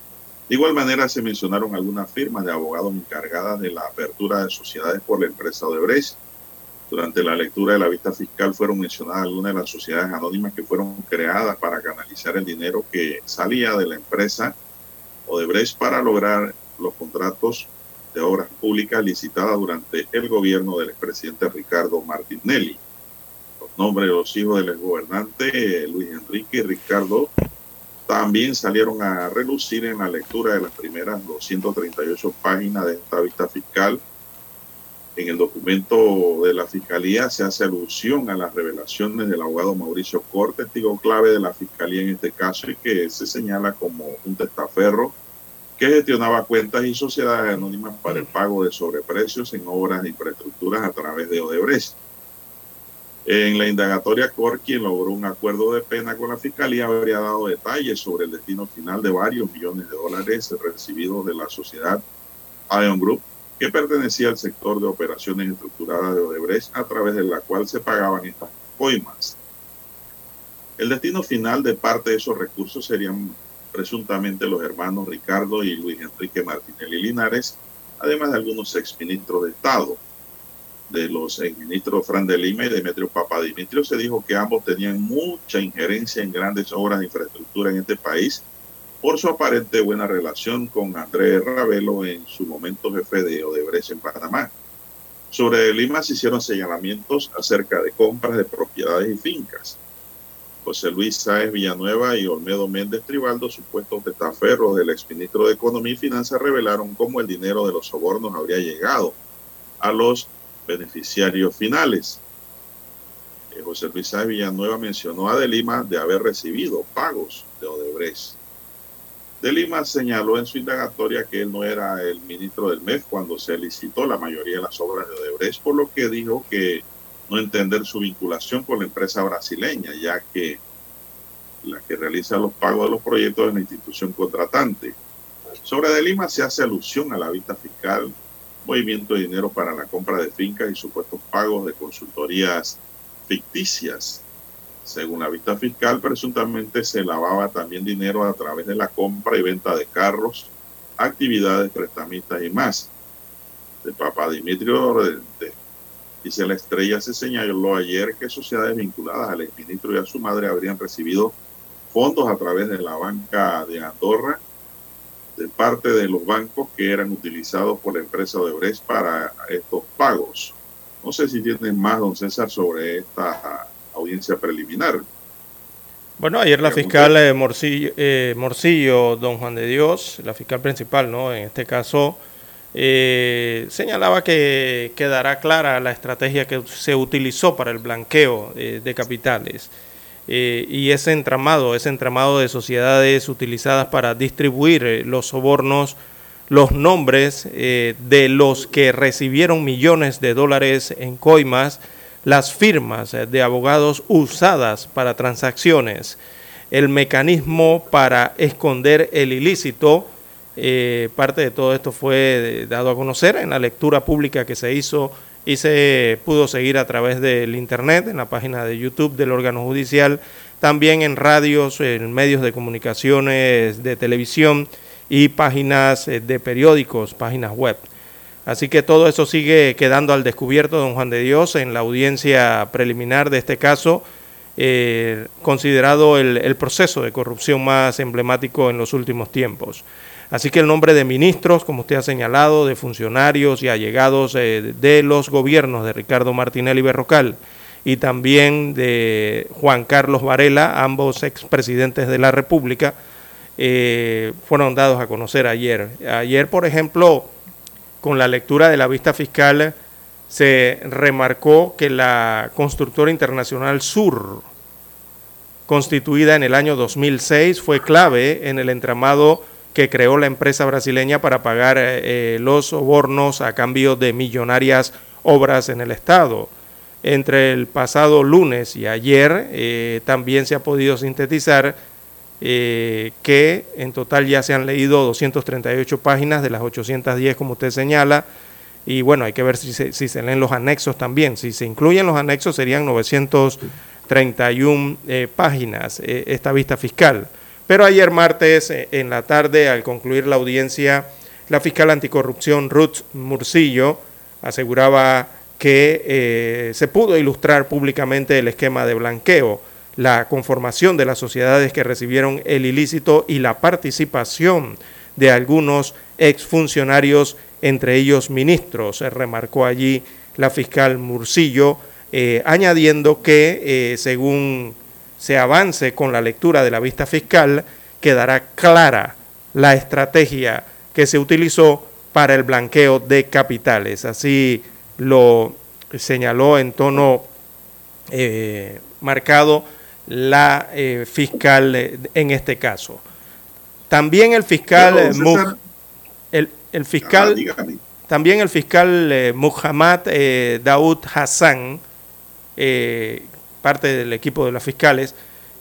De igual manera se mencionaron algunas firmas de abogados encargadas de la apertura de sociedades por la empresa Odebrecht durante la lectura de la vista fiscal fueron mencionadas algunas de las sociedades anónimas que fueron creadas para canalizar el dinero que salía de la empresa Odebrecht para lograr los contratos de obras públicas licitadas durante el gobierno del expresidente Ricardo Martinelli. Los nombres de los hijos del exgobernante Luis Enrique y Ricardo también salieron a relucir en la lectura de las primeras 238 páginas de esta vista fiscal en el documento de la Fiscalía se hace alusión a las revelaciones del abogado Mauricio Corte, testigo clave de la Fiscalía en este caso y que se señala como un testaferro que gestionaba cuentas y sociedades anónimas para el pago de sobreprecios en obras de infraestructuras a través de Odebrecht. En la indagatoria Cor, quien logró un acuerdo de pena con la Fiscalía, habría dado detalles sobre el destino final de varios millones de dólares recibidos de la sociedad Ion Group que pertenecía al sector de operaciones estructuradas de Odebrecht, a través de la cual se pagaban estas coimas. El destino final de parte de esos recursos serían presuntamente los hermanos Ricardo y Luis Enrique Martinelli Linares, además de algunos exministros de Estado. De los exministros Fran de Lima y Demetrio Papadimitrio se dijo que ambos tenían mucha injerencia en grandes obras de infraestructura en este país por su aparente buena relación con Andrés Ravelo, en su momento jefe de Odebrecht en Panamá. Sobre Lima se hicieron señalamientos acerca de compras de propiedades y fincas. José Luis Sáez Villanueva y Olmedo Méndez Tribaldo, supuestos testaferros del exministro de Economía y Finanzas, revelaron cómo el dinero de los sobornos habría llegado a los beneficiarios finales. Eh, José Luis Sáez Villanueva mencionó a De Lima de haber recibido pagos de Odebrecht. De Lima señaló en su indagatoria que él no era el ministro del MEF cuando se licitó la mayoría de las obras de Odebrecht, por lo que dijo que no entender su vinculación con la empresa brasileña, ya que la que realiza los pagos de los proyectos es la institución contratante. Sobre De Lima se hace alusión a la vista fiscal, movimiento de dinero para la compra de fincas y supuestos pagos de consultorías ficticias. Según la vista fiscal, presuntamente se lavaba también dinero a través de la compra y venta de carros, actividades prestamistas y más. De Papa Dimitrio Dice la estrella, se señaló ayer que sociedades vinculadas al exministro y a su madre habrían recibido fondos a través de la banca de Andorra de parte de los bancos que eran utilizados por la empresa de Odebrecht para estos pagos. No sé si tienen más, don César, sobre esta audiencia preliminar. Bueno, ayer la fiscal eh, Morcillo, eh, Morcillo, don Juan de Dios, la fiscal principal, ¿no? En este caso, eh, señalaba que quedará clara la estrategia que se utilizó para el blanqueo de capitales y ese entramado, ese entramado de sociedades utilizadas para distribuir los sobornos, los nombres de los que recibieron millones de dólares en coimas, las firmas de abogados usadas para transacciones, el mecanismo para esconder el ilícito, eh, parte de todo esto fue dado a conocer en la lectura pública que se hizo y se pudo seguir a través del Internet, en la página de YouTube del órgano judicial, también en radios, en medios de comunicaciones, de televisión y páginas eh, de periódicos, páginas web. Así que todo eso sigue quedando al descubierto, don Juan de Dios, en la audiencia preliminar de este caso, eh, considerado el proceso de corrupción más emblemático en los últimos tiempos. Así que el nombre de ministros, como usted ha señalado, de funcionarios y allegados eh, de los gobiernos de Ricardo Martinelli Berrocal y también de Juan Carlos Varela, ambos expresidentes de la República, eh, fueron dados a conocer ayer. Ayer, por ejemplo, con la lectura de la vista fiscal, se remarcó que la constructora internacional Sur, constituida en el año 2006, fue clave en el entramado que creó la empresa brasileña para pagar eh, los sobornos a cambio de millonarias obras en el Estado. Entre el pasado lunes y ayer eh, también se ha podido sintetizar eh, que en total ya se han leído 238 páginas de las 810 como usted señala y bueno, hay que ver si se, si se leen los anexos también. Si se incluyen los anexos serían 931 páginas esta vista fiscal. Pero ayer martes, eh, en la tarde, al concluir la audiencia, la fiscal anticorrupción Ruth Murcillo aseguraba que eh, se pudo ilustrar públicamente el esquema de blanqueo, la conformación de las sociedades que recibieron el ilícito y la participación de algunos exfuncionarios, entre ellos ministros, se remarcó allí la fiscal Murcillo, eh, añadiendo que, según se avance con la lectura de la vista fiscal, quedará clara la estrategia que se utilizó para el blanqueo de capitales. Así lo señaló en tono eh, marcado la eh, fiscal eh, en este caso. También el fiscal, el, fiscal, también el fiscal Muhammad Daud Hassan, parte del equipo de las fiscales,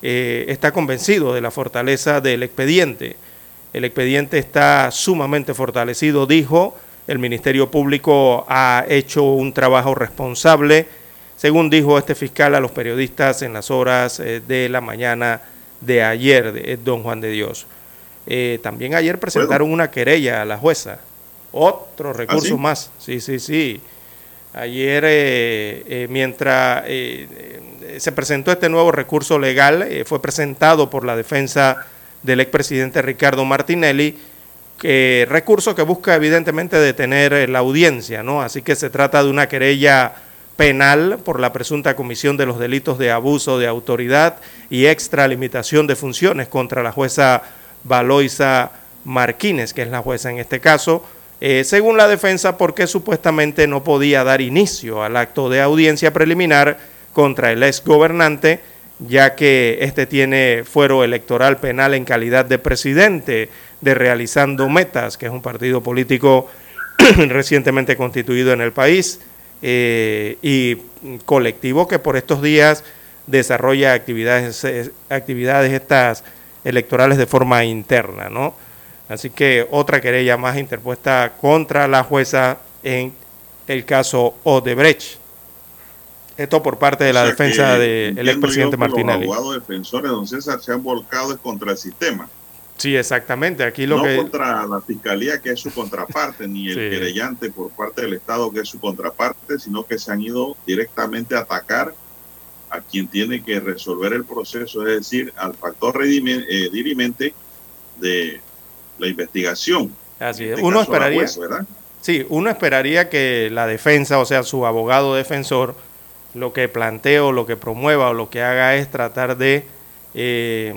eh, está convencido de la fortaleza del expediente. El expediente está sumamente fortalecido, dijo. El Ministerio Público ha hecho un trabajo responsable, según dijo este fiscal a los periodistas en las horas eh, de la mañana de ayer, de don Juan de Dios. Eh, también ayer presentaron una querella a la jueza. Otro ¿Ah, recurso más. Sí, sí, sí. Ayer, eh, eh, mientras eh, se presentó este nuevo recurso legal, fue presentado por la defensa del expresidente Ricardo Martinelli, recurso que busca evidentemente detener la audiencia, ¿no? Así que se trata de una querella penal por la presunta comisión de los delitos de abuso de autoridad y extralimitación de funciones contra la jueza Valoisa Marquínez, que es la jueza en este caso, eh, según la defensa, porque supuestamente no podía dar inicio al acto de audiencia preliminar contra el ex gobernante, ya que este tiene fuero electoral penal en calidad de presidente de Realizando Metas, que es un partido político recientemente constituido en el país eh, y colectivo que por estos días desarrolla actividades, actividades estas electorales de forma interna, ¿no? Así que otra querella más interpuesta contra la jueza en el caso Odebrecht. Esto por parte de la defensa del expresidente Martinelli. Los abogados defensores, don César, se han volcado contra el sistema. Sí, exactamente. Aquí lo no que... contra la fiscalía, que es su contraparte, ni el Sí. querellante por parte del Estado, que es su contraparte, sino que se han ido directamente a atacar a quien tiene que resolver el proceso, es decir, al factor redime- eh, dirimente de la investigación. Así es. este Uno esperaría, ¿verdad? sí, uno esperaría que la defensa, o sea, su abogado defensor, lo que plantee o lo que promueva o lo que haga es tratar de, eh,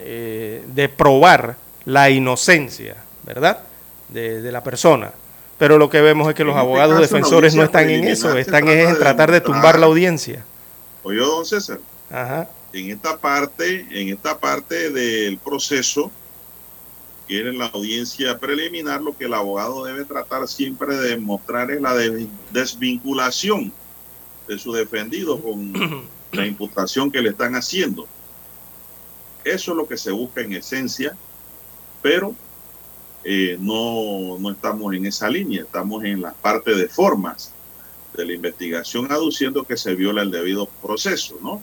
eh, de probar la inocencia, ¿verdad? De, de la persona. Pero lo que vemos es que los En este abogados caso, defensores no están en eso, están en tratar de tumbar la audiencia. Oye, don César, Ajá. en esta parte, en esta parte del proceso, que era la audiencia preliminar, lo que el abogado debe tratar siempre de demostrar es la de- desvinculación de su defendido con la imputación que le están haciendo. Eso es lo que se busca en esencia, pero eh, no, no estamos en esa línea, estamos en la parte de formas de la investigación aduciendo que se viola el debido proceso, ¿no?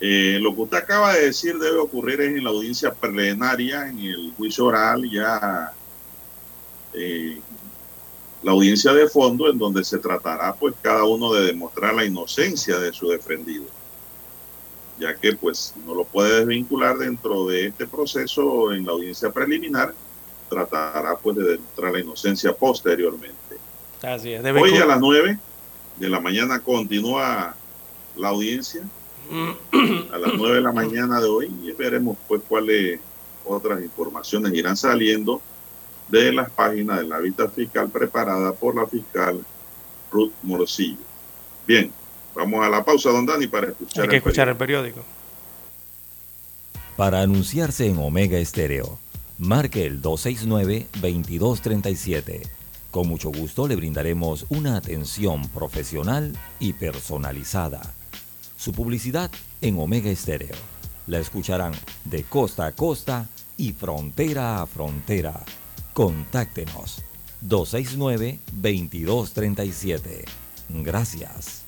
Eh, lo que usted acaba de decir debe ocurrir en la audiencia plenaria, en el juicio oral, ya eh, la audiencia de fondo, en donde se tratará, pues, cada uno de demostrar la inocencia de su defendido, ya que, pues, no lo puede desvincular dentro de este proceso en la audiencia preliminar, tratará, pues, de demostrar la inocencia posteriormente. Así es. Hoy a las 9 de la mañana continúa la audiencia a las 9 de la mañana de hoy y veremos pues cuáles otras informaciones irán saliendo de las páginas de la vista fiscal preparada por la fiscal Ruth Morcillo. Bien, vamos a la pausa, don Dani, para escuchar Hay que el escuchar periódico. el periódico. Para anunciarse en Omega Estéreo, marque el 269-2237. Con mucho gusto le brindaremos una atención profesional y personalizada. Su publicidad en Omega Estéreo. La escucharán de costa a costa y frontera a frontera. Contáctenos 269-2237. Gracias.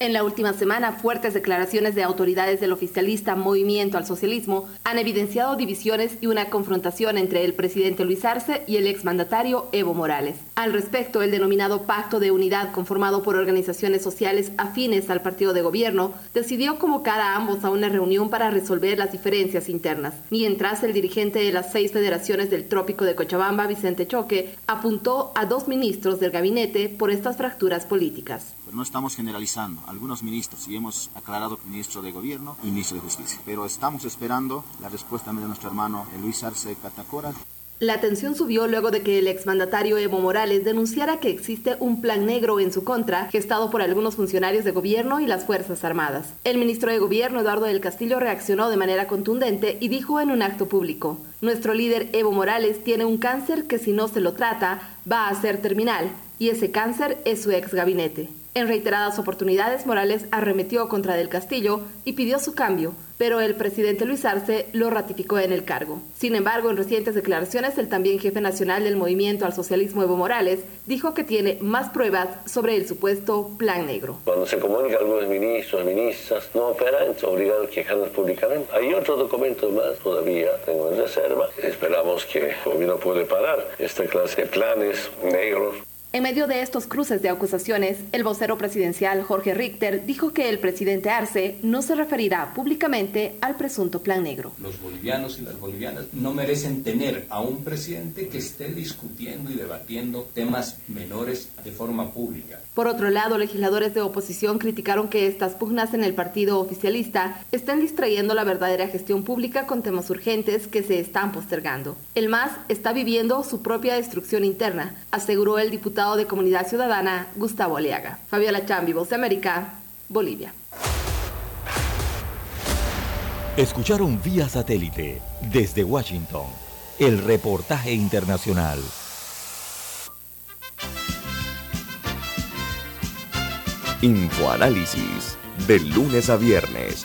En la última semana, fuertes declaraciones de autoridades del oficialista Movimiento al Socialismo han evidenciado divisiones y una confrontación entre el presidente Luis Arce y el exmandatario Evo Morales. Al respecto, el denominado Pacto de Unidad, conformado por organizaciones sociales afines al partido de gobierno, decidió convocar a ambos a una reunión para resolver las diferencias internas, mientras el dirigente de las seis federaciones del Trópico de Cochabamba, Vicente Choque, apuntó a dos ministros del gabinete por estas fracturas políticas. No estamos generalizando. Algunos ministros, y hemos aclarado ministro de Gobierno y ministro de Justicia. Pero estamos esperando la respuesta de nuestro hermano Luis Arce Catacora. La tensión subió luego de que el exmandatario Evo Morales denunciara que existe un plan negro en su contra, gestado por algunos funcionarios de gobierno y las Fuerzas Armadas. El ministro de Gobierno, Eduardo del Castillo, reaccionó de manera contundente y dijo en un acto público, Nuestro líder Evo Morales tiene un cáncer que si no se lo trata, va a ser terminal, y ese cáncer es su ex gabinete. En reiteradas oportunidades, Morales arremetió contra Del Castillo y pidió su cambio, pero el presidente Luis Arce lo ratificó en el cargo. Sin embargo, en recientes declaraciones, el también jefe nacional del movimiento al socialismo Evo Morales dijo que tiene más pruebas sobre el supuesto plan negro. Cuando se comunica a algunos ministros, ministras, no operan, son obligados a quejarnos públicamente. Hay otros documentos más todavía, tengo en reserva. Esperamos que el gobierno puede parar esta clase de planes negros en medio de estos cruces de acusaciones, el vocero presidencial Jorge Richter dijo que el presidente Arce no se referirá públicamente al presunto plan negro. Los bolivianos y las bolivianas no merecen tener a un presidente que esté discutiendo y debatiendo temas menores de forma pública. Por otro lado, legisladores de oposición criticaron que estas pugnas en el partido oficialista estén distrayendo la verdadera gestión pública con temas urgentes que se están postergando. El MAS está viviendo su propia destrucción interna, aseguró el diputado de Comunidad Ciudadana, Gustavo Aliaga. Fabiola Chambi, Voz de América, Bolivia. Escucharon vía satélite desde Washington el reportaje internacional. Infoanálisis, de lunes a viernes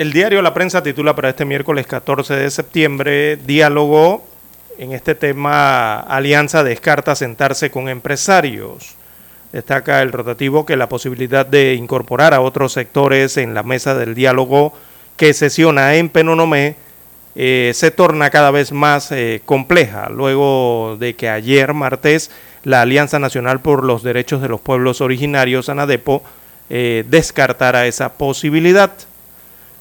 el diario La Prensa titula para este miércoles 14 de septiembre, diálogo en este tema, Alianza descarta sentarse con empresarios. Destaca el rotativo que la posibilidad de incorporar a otros sectores en la mesa del diálogo que sesiona en Penonomé eh, se torna cada vez más eh, compleja, luego de que ayer martes la Alianza Nacional por los Derechos de los Pueblos Originarios, ANADEPO, eh, descartara esa posibilidad.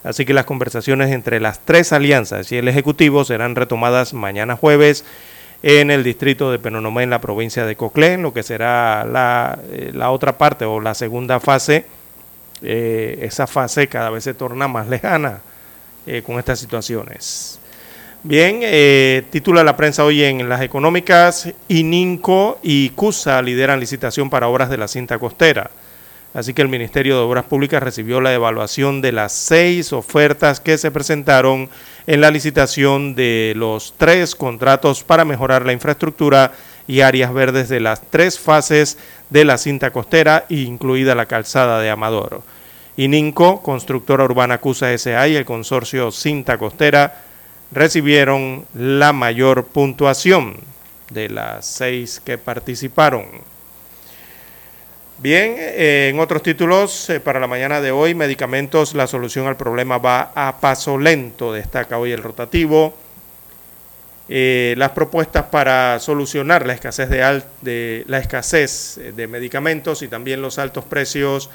Así que las conversaciones entre las tres alianzas y el Ejecutivo serán retomadas mañana jueves en el distrito de Penonomé, en la provincia de Coclén, lo que será la, eh, la otra parte o la segunda fase. Eh, esa fase cada vez se torna más lejana eh, con estas situaciones. Bien, titula la prensa hoy en las económicas, ININCO y CUSA lideran licitación para obras de la cinta costera. Así que el Ministerio de Obras Públicas recibió la evaluación de las seis ofertas que se presentaron en la licitación de los tres contratos para mejorar la infraestructura y áreas verdes de las tres fases de la cinta costera, incluida la calzada de Amador. ININCO, Constructora Urbana CUSA SA y el consorcio Cinta Costera recibieron la mayor puntuación de las seis que participaron. Bien, eh, en otros títulos eh, para la mañana de hoy, medicamentos, la solución al problema va a paso lento, destaca hoy el rotativo. Eh, las propuestas para solucionar la escasez de, de, la escasez de medicamentos y también los altos precios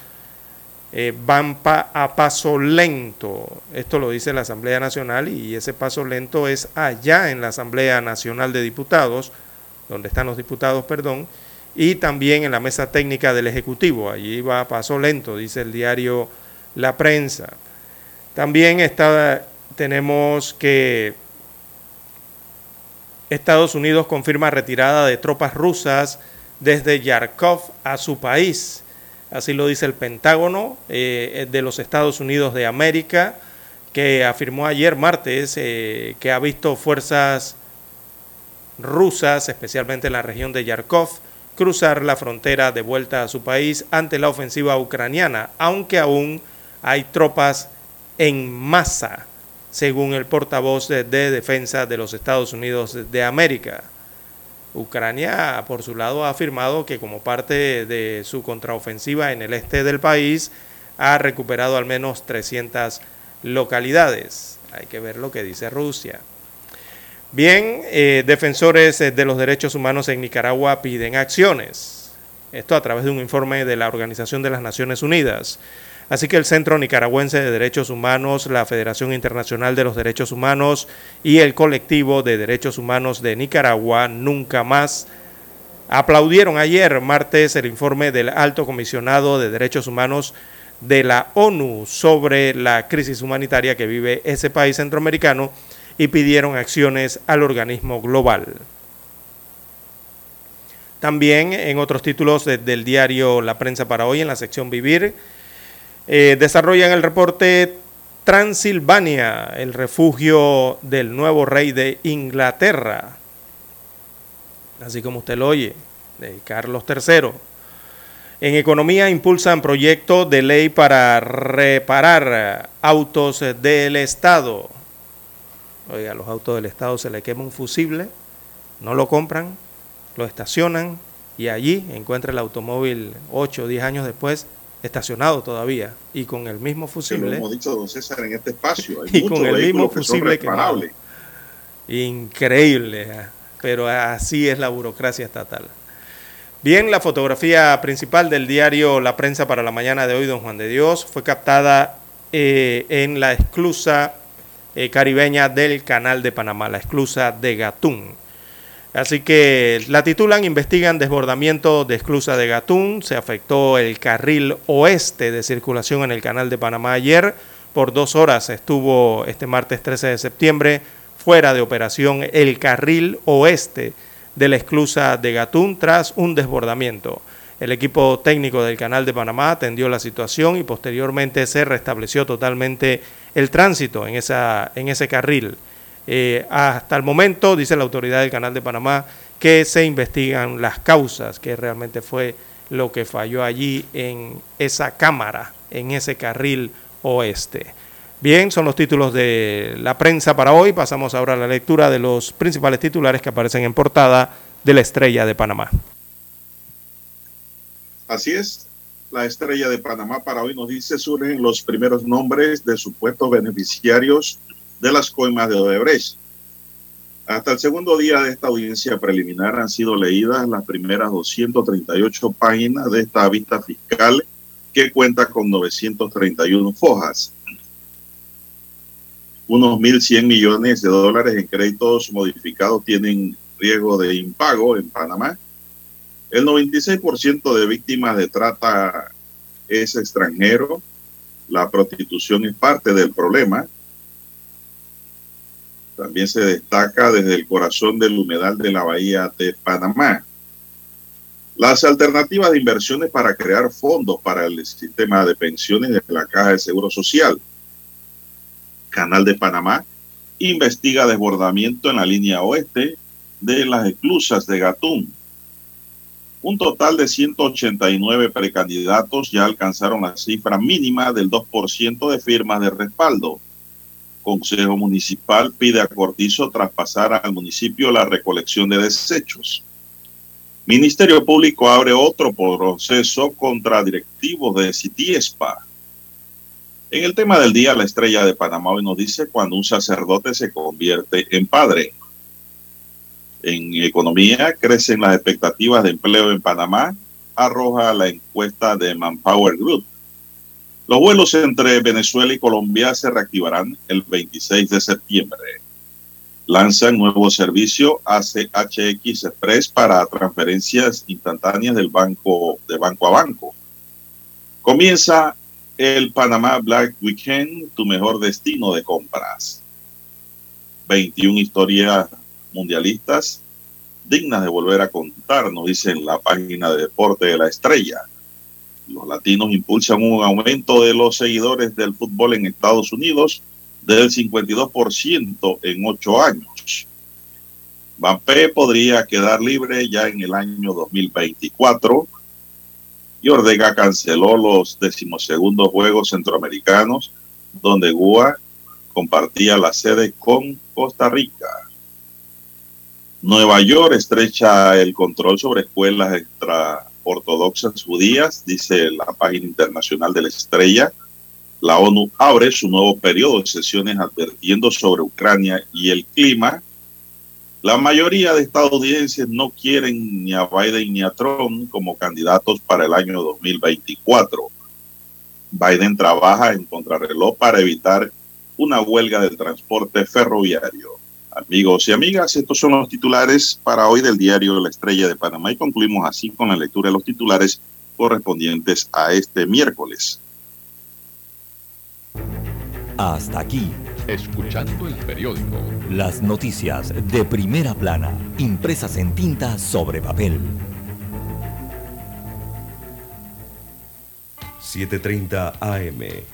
van a paso lento. Esto lo dice la Asamblea Nacional y ese paso lento es allá en la Asamblea Nacional de Diputados, donde están los diputados, perdón, y también en la mesa técnica del Ejecutivo. Allí va a paso lento, dice el diario La Prensa. También está, tenemos que Estados Unidos confirma retirada de tropas rusas desde Yarkov a su país. Así lo dice el Pentágono eh, de los Estados Unidos de América, que afirmó ayer martes eh, que ha visto fuerzas rusas, especialmente en la región de Yarkov, cruzar la frontera de vuelta a su país ante la ofensiva ucraniana, aunque aún hay tropas en masa, según el portavoz de, de Defensa de los Estados Unidos de América. Ucrania, por su lado, ha afirmado que como parte de su contraofensiva en el este del país, ha recuperado al menos 300 localidades. Hay que ver lo que dice Rusia. Bien, eh, defensores de los derechos humanos en Nicaragua piden acciones. Esto a través de un informe de la Organización de las Naciones Unidas. Así que el Centro Nicaragüense de Derechos Humanos, la Federación Internacional de los Derechos Humanos y el Colectivo de Derechos Humanos de Nicaragua nunca más aplaudieron ayer, martes, el informe del Alto Comisionado de Derechos Humanos de la ONU sobre la crisis humanitaria que vive ese país centroamericano y pidieron acciones al organismo global. También en otros títulos del diario La Prensa para hoy, en la sección Vivir, eh, desarrollan el reporte Transilvania, el refugio del nuevo rey de Inglaterra, así como usted lo oye, de Carlos III. En economía impulsan proyecto de ley para reparar autos del Estado. Oiga, a los autos del Estado se le quema un fusible, no lo compran, lo estacionan y allí encuentra el automóvil 8 o 10 años después estacionado todavía y con el mismo fusible. lo hemos dicho, don César, en este espacio. Hay y con el mismo fusible que Increíble, ¿eh? pero así es la burocracia estatal. Bien, la fotografía principal del diario La Prensa para la mañana de hoy, don Juan de Dios, fue captada eh, en la esclusa eh, caribeña del Canal de Panamá, la esclusa de Gatún. Así que la titulan, investigan desbordamiento de esclusa de Gatún, se afectó el carril oeste de circulación en el canal de Panamá ayer, por dos horas estuvo este martes 13 de septiembre fuera de operación el carril oeste de la esclusa de Gatún tras un desbordamiento. El equipo técnico del Canal de Panamá atendió la situación y posteriormente se restableció totalmente el tránsito en, esa, en ese carril. Eh, hasta el momento, dice la autoridad del Canal de Panamá, que se investigan las causas, que realmente fue lo que falló allí en esa cámara, en ese carril oeste. Bien, son los títulos de la prensa para hoy. Pasamos ahora a la lectura de los principales titulares que aparecen en portada de la Estrella de Panamá. Así es, la Estrella de Panamá para hoy nos dice surgen los primeros nombres de supuestos beneficiarios de las coimas de Odebrecht. Hasta el segundo día de esta audiencia preliminar han sido leídas las primeras 238 páginas de esta vista fiscal que cuenta con 931 fojas. Unos 1.100 millones de dólares en créditos modificados tienen riesgo de impago en Panamá. El 96% de víctimas de trata es extranjero. La prostitución es parte del problema. También se destaca desde el corazón del humedal de la bahía de Panamá. Las alternativas de inversiones para crear fondos para el sistema de pensiones de la Caja de Seguro Social. Canal de Panamá investiga desbordamiento en la línea oeste de las esclusas de Gatún. Un total de 189 precandidatos ya alcanzaron la cifra mínima del 2% de firmas de respaldo. Consejo Municipal pide a Cortizo traspasar al municipio la recolección de desechos. Ministerio Público abre otro proceso contra directivos de Citiespa. En el tema del día, la estrella de Panamá hoy nos dice cuando un sacerdote se convierte en padre. En economía crecen las expectativas de empleo en Panamá, arroja la encuesta de Manpower Group. Los vuelos entre Venezuela y Colombia se reactivarán el 26 de septiembre. Lanzan nuevo servicio ACHX Express para transferencias instantáneas banco de banco a banco. Comienza el Panamá Black Weekend, tu mejor destino de compras. 21 historias mundialistas dignas de volver a contar, nos dice en la página de Deporte de la Estrella. Los latinos impulsan un aumento de los seguidores del fútbol en Estados Unidos del 52% en ocho años. Mbappé podría quedar libre ya en el año 2024. y Ortega canceló los decimosegundos Juegos Centroamericanos, donde Gua compartía la sede con Costa Rica. Nueva York estrecha el control sobre escuelas extra ortodoxas judías, dice la página internacional de la estrella. La ONU abre su nuevo periodo de sesiones advirtiendo sobre Ucrania y el clima. La mayoría de estadounidenses no quieren ni a Biden ni a Trump como candidatos para el año 2024. Biden trabaja en contrarreloj para evitar una huelga del transporte ferroviario. Amigos y amigas, estos son los titulares para hoy del diario La Estrella de Panamá y concluimos así con la lectura de los titulares correspondientes a este miércoles. Hasta aquí. Escuchando el periódico. Las noticias de primera plana, impresas en tinta sobre papel. 7:30 AM.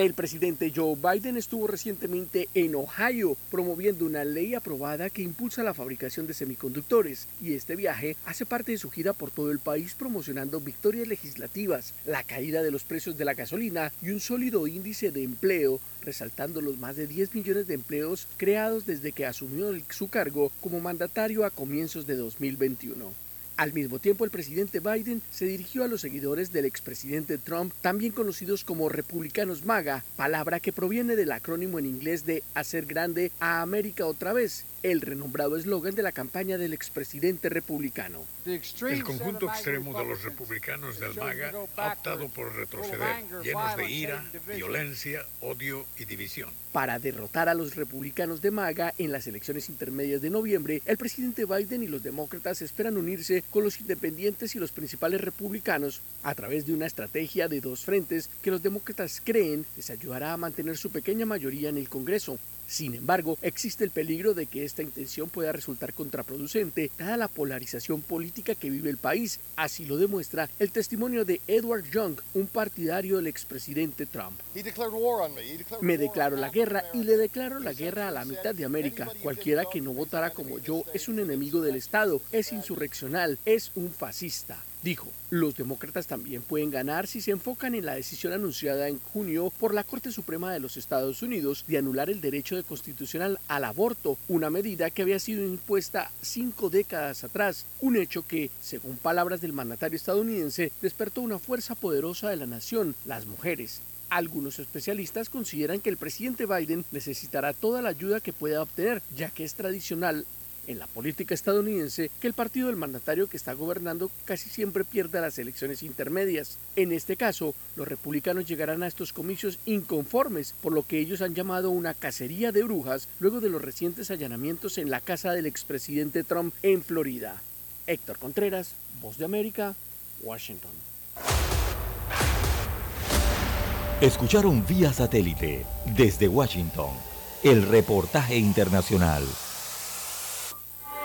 El presidente Joe Biden estuvo recientemente en Ohio promoviendo una ley aprobada que impulsa la fabricación de semiconductores y este viaje hace parte de su gira por todo el país promocionando victorias legislativas, la caída de los precios de la gasolina y un sólido índice de empleo, resaltando los más de 10 millones de empleos creados desde que asumió su cargo como mandatario a comienzos de 2021. Al mismo tiempo, el presidente Biden se dirigió a los seguidores del expresidente Trump, también conocidos como republicanos MAGA, palabra que proviene del acrónimo en inglés de hacer grande a América otra vez, el renombrado eslogan de la campaña del expresidente republicano. El conjunto extremo de los republicanos del MAGA ha optado por retroceder, llenos de ira, violencia, odio y división. Para derrotar a los republicanos de MAGA en las elecciones intermedias de noviembre, el presidente Biden y los demócratas esperan unirse con los independientes y los principales republicanos a través de una estrategia de dos frentes que los demócratas creen les ayudará a mantener su pequeña mayoría en el Congreso. Sin embargo, existe el peligro de que esta intención pueda resultar contraproducente dada la polarización política que vive el país. Así lo demuestra el testimonio de Edward Young, un partidario del expresidente Trump. Me declaro la guerra y le declaro la guerra a la mitad de América. Cualquiera que no votara como yo es un enemigo del Estado, es insurreccional, es un fascista. Dijo, los demócratas también pueden ganar si se enfocan en la decisión anunciada en junio por la Corte Suprema de los Estados Unidos de anular el derecho de constitucional al aborto, una medida que había sido impuesta cinco décadas atrás, un hecho que, según palabras del mandatario estadounidense, despertó una fuerza poderosa de la nación, las mujeres. Algunos especialistas consideran que el presidente Biden necesitará toda la ayuda que pueda obtener, ya que es tradicional en la política estadounidense que el partido del mandatario que está gobernando casi siempre pierda las elecciones intermedias. En este caso, los republicanos llegarán a estos comicios inconformes por lo que ellos han llamado una cacería de brujas luego de los recientes allanamientos en la casa del expresidente Trump en Florida. Héctor Contreras, Voz de América, Washington. Escucharon vía satélite desde Washington el reportaje internacional.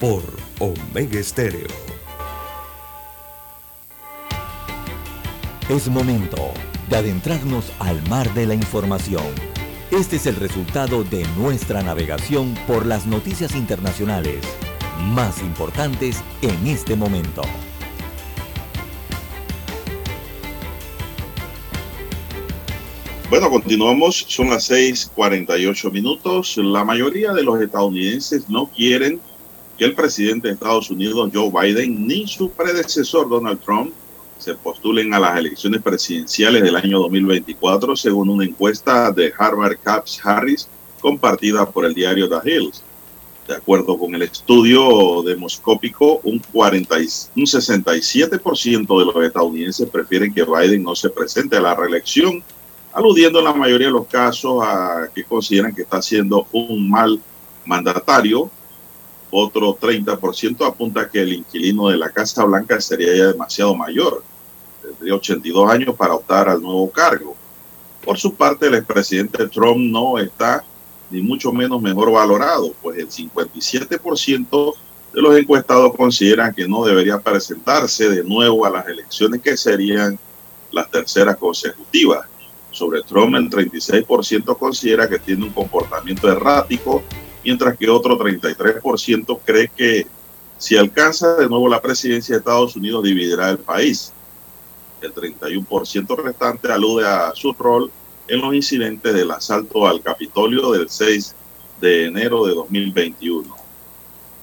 Por Omega Estéreo. Es momento de adentrarnos al mar de la información. Este es el resultado de nuestra navegación por las noticias internacionales más importantes en este momento. Bueno, continuamos, son las 6:48 minutos. La mayoría de los estadounidenses no quieren que el presidente de Estados Unidos, Joe Biden, ni su predecesor, Donald Trump, se postulen a las elecciones presidenciales del año 2024, según una encuesta de Harvard Caps Harris compartida por el diario The Hills. De acuerdo con el estudio demoscópico, un, 40 un 67% de los estadounidenses prefieren que Biden no se presente a la reelección, aludiendo en la mayoría de los casos a que consideran que está siendo un mal mandatario. Otro 30% apunta que el inquilino de la Casa Blanca sería ya demasiado mayor de 82 años para optar al nuevo cargo. Por su parte, el expresidente Trump no está ni mucho menos mejor valorado, pues el 57% de los encuestados consideran que no debería presentarse de nuevo a las elecciones que serían las terceras consecutivas. Sobre Trump, el 36% considera que tiene un comportamiento errático, mientras que otro 33% cree que si alcanza de nuevo la presidencia de Estados Unidos dividirá el país. El 31% restante alude a su rol en los incidentes del asalto al Capitolio del 6 de enero de 2021.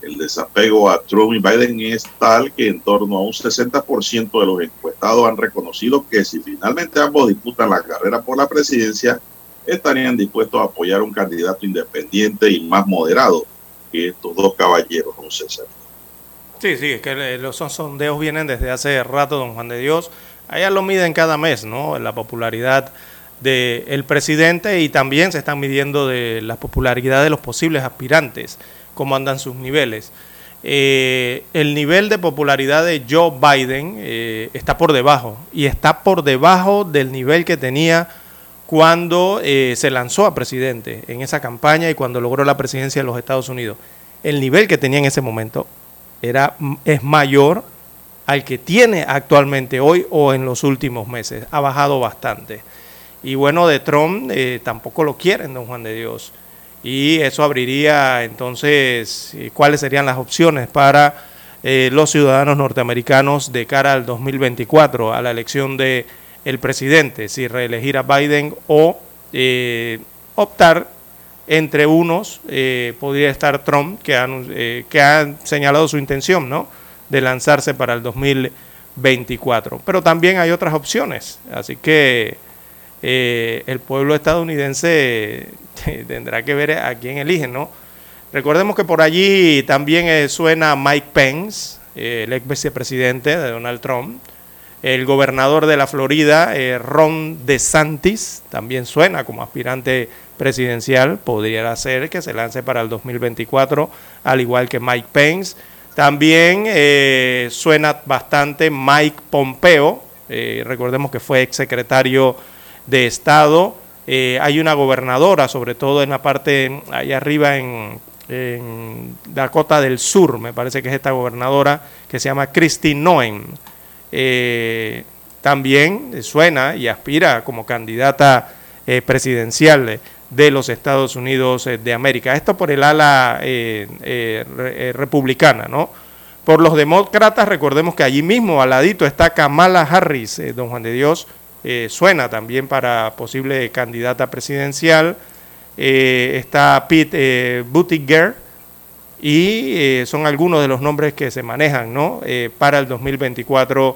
El desapego a Trump y Biden es tal que en torno a un 60% de los encuestados han reconocido que si finalmente ambos disputan la carrera por la presidencia, estarían dispuestos a apoyar un candidato independiente y más moderado que estos dos caballeros, don César. Sí, sí, es que los sondeos vienen desde hace rato, don Juan de Dios. Allá lo miden cada mes, ¿no? La popularidad del presidente y también se están midiendo de la popularidad de los posibles aspirantes, cómo andan sus niveles. Eh, el nivel de popularidad de Joe Biden eh, está por debajo y está por debajo del nivel que tenía cuando eh, se lanzó a presidente en esa campaña y cuando logró la presidencia de los Estados Unidos. El nivel que tenía en ese momento era, es mayor al que tiene actualmente hoy o en los últimos meses. Ha bajado bastante. Y bueno, de Trump eh, tampoco lo quieren, don Juan de Dios. Y eso abriría entonces eh, cuáles serían las opciones para los ciudadanos norteamericanos de cara al 2024, a la elección de el presidente, si reelegir a Biden o optar entre unos, podría estar Trump, que, han, que ha señalado su intención, ¿no? de lanzarse para el 2024. Pero también hay otras opciones, así que eh, el pueblo estadounidense tendrá que ver a quién eligen, ¿no? Recordemos que por allí también eh, suena Mike Pence, eh, el ex vicepresidente de Donald Trump, el gobernador de la Florida, Ron DeSantis, también suena como aspirante presidencial, podría ser que se lance para el 2024, al igual que Mike Pence. También eh, suena bastante Mike Pompeo, eh, recordemos que fue exsecretario de Estado. Eh, hay una gobernadora, sobre todo en la parte ahí arriba en, Dakota del Sur, me parece que es esta gobernadora, que se llama Christine Noen. también suena y aspira como candidata presidencial de los Estados Unidos eh, de América. Esto por el ala eh, eh, republicana, ¿no? Por los demócratas, recordemos que allí mismo, al ladito, está Kamala Harris, don Juan de Dios, suena también para posible candidata presidencial. está Pete Buttigieg, y son algunos de los nombres que se manejan, ¿no? para el 2024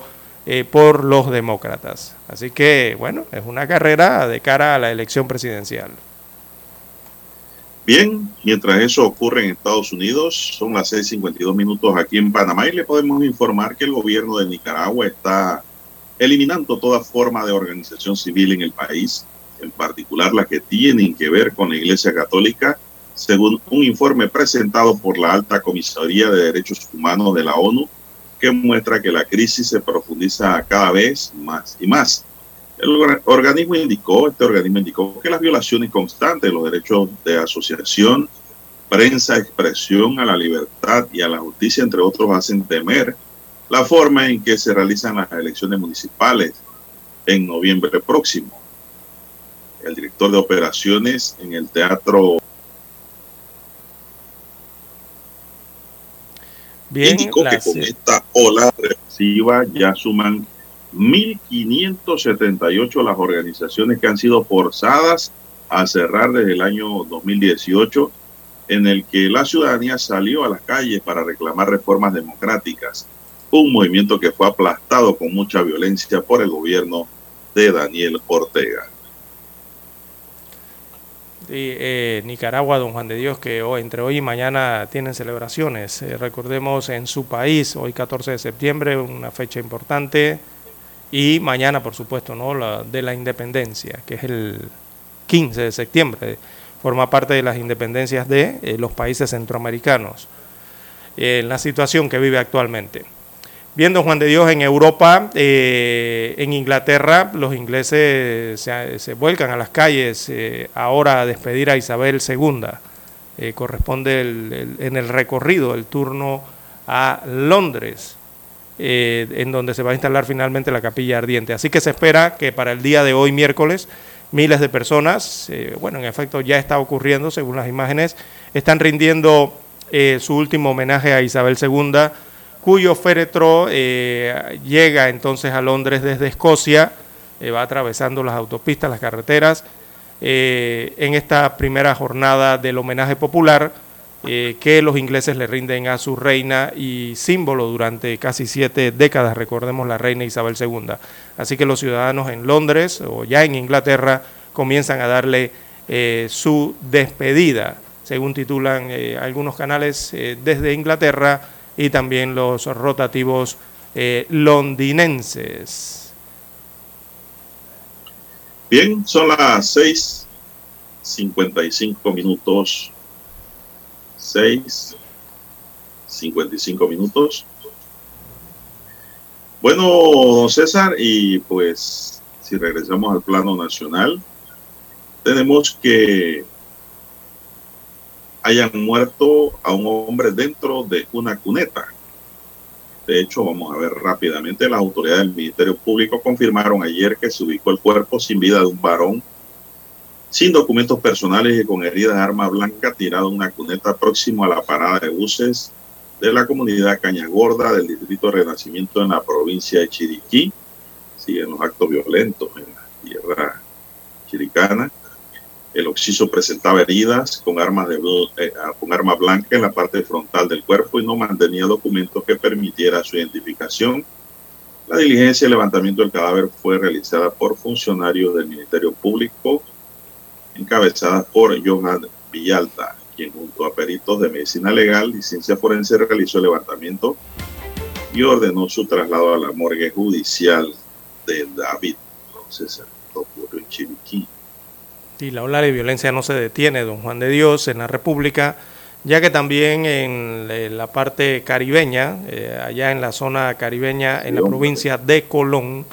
por los demócratas. Así que, bueno, es una carrera de cara a la elección presidencial. Bien, mientras eso ocurre en Estados Unidos, son las 6:52 minutos aquí en Panamá y le podemos informar que el gobierno de Nicaragua está eliminando toda forma de organización civil en el país, en particular las que tienen que ver con la Iglesia Católica, según un informe presentado por la Alta Comisaría de Derechos Humanos de la ONU, que muestra que la crisis se profundiza cada vez más y más. El organismo indicó, este organismo indicó que las violaciones constantes de los derechos de asociación, prensa, expresión, a la libertad y a la justicia, entre otros, hacen temer la forma en que se realizan las elecciones municipales en noviembre próximo. El director de operaciones en el Teatro Bien, indicó que con esta ola represiva ya suman 1.578 las organizaciones que han sido forzadas a cerrar desde el año 2018, en el que la ciudadanía salió a las calles para reclamar reformas democráticas, un movimiento que fue aplastado con mucha violencia por el gobierno de Daniel Ortega. Eh, Nicaragua, don Juan de Dios, que hoy, entre hoy y mañana tienen celebraciones. Eh, recordemos en su país, hoy 14 de septiembre, una fecha importante, y mañana, por supuesto, ¿no? la de la independencia, que es el 15 de septiembre, forma parte de las independencias de eh, los países centroamericanos, en la situación que vive actualmente. Viendo Juan de Dios en Europa, eh, en Inglaterra, los ingleses se, vuelcan a las calles eh, ahora a despedir a Isabel II. Eh, corresponde en el recorrido el turno a Londres, en donde se va a instalar finalmente la capilla ardiente. Así que se espera que para el día de hoy, miércoles, miles de personas, bueno, en efecto ya está ocurriendo según las imágenes, están rindiendo su último homenaje a Isabel II cuyo féretro eh, llega entonces a Londres desde Escocia, eh, va atravesando las autopistas, las carreteras, eh, en esta primera jornada del homenaje popular que los ingleses le rinden a su reina y símbolo durante casi siete décadas, recordemos la reina Isabel II. Así que los ciudadanos en Londres o ya en Inglaterra comienzan a darle su despedida, según titulan algunos canales desde Inglaterra y también los rotativos eh, londinenses. Bien, son las 6.55 minutos. 6.55 minutos. Bueno, César, y pues si regresamos al plano nacional, tenemos que hayan muerto a un hombre dentro de una cuneta. De hecho, vamos a ver rápidamente, las autoridades del Ministerio Público confirmaron ayer que se ubicó el cuerpo sin vida de un varón sin documentos personales y con heridas de arma blanca tirado en una cuneta próximo a la parada de buses de la comunidad Cañagorda del distrito Renacimiento en la provincia de Chiriquí. Siguen los actos violentos en la tierra chiricana. El occiso presentaba heridas con armas, de, eh, con arma blanca en la parte frontal del cuerpo y no mantenía documentos que permitiera su identificación. La diligencia de levantamiento del cadáver fue realizada por funcionarios del Ministerio Público, encabezada por Johan Villalta, quien junto a peritos de medicina legal y ciencia forense realizó el levantamiento y ordenó su traslado a la morgue judicial de David. Entonces, ocurrió en y la ola de violencia no se detiene, don Juan de Dios, en la República, ya que también en la parte caribeña, eh, allá en la zona caribeña, en la provincia de Colón,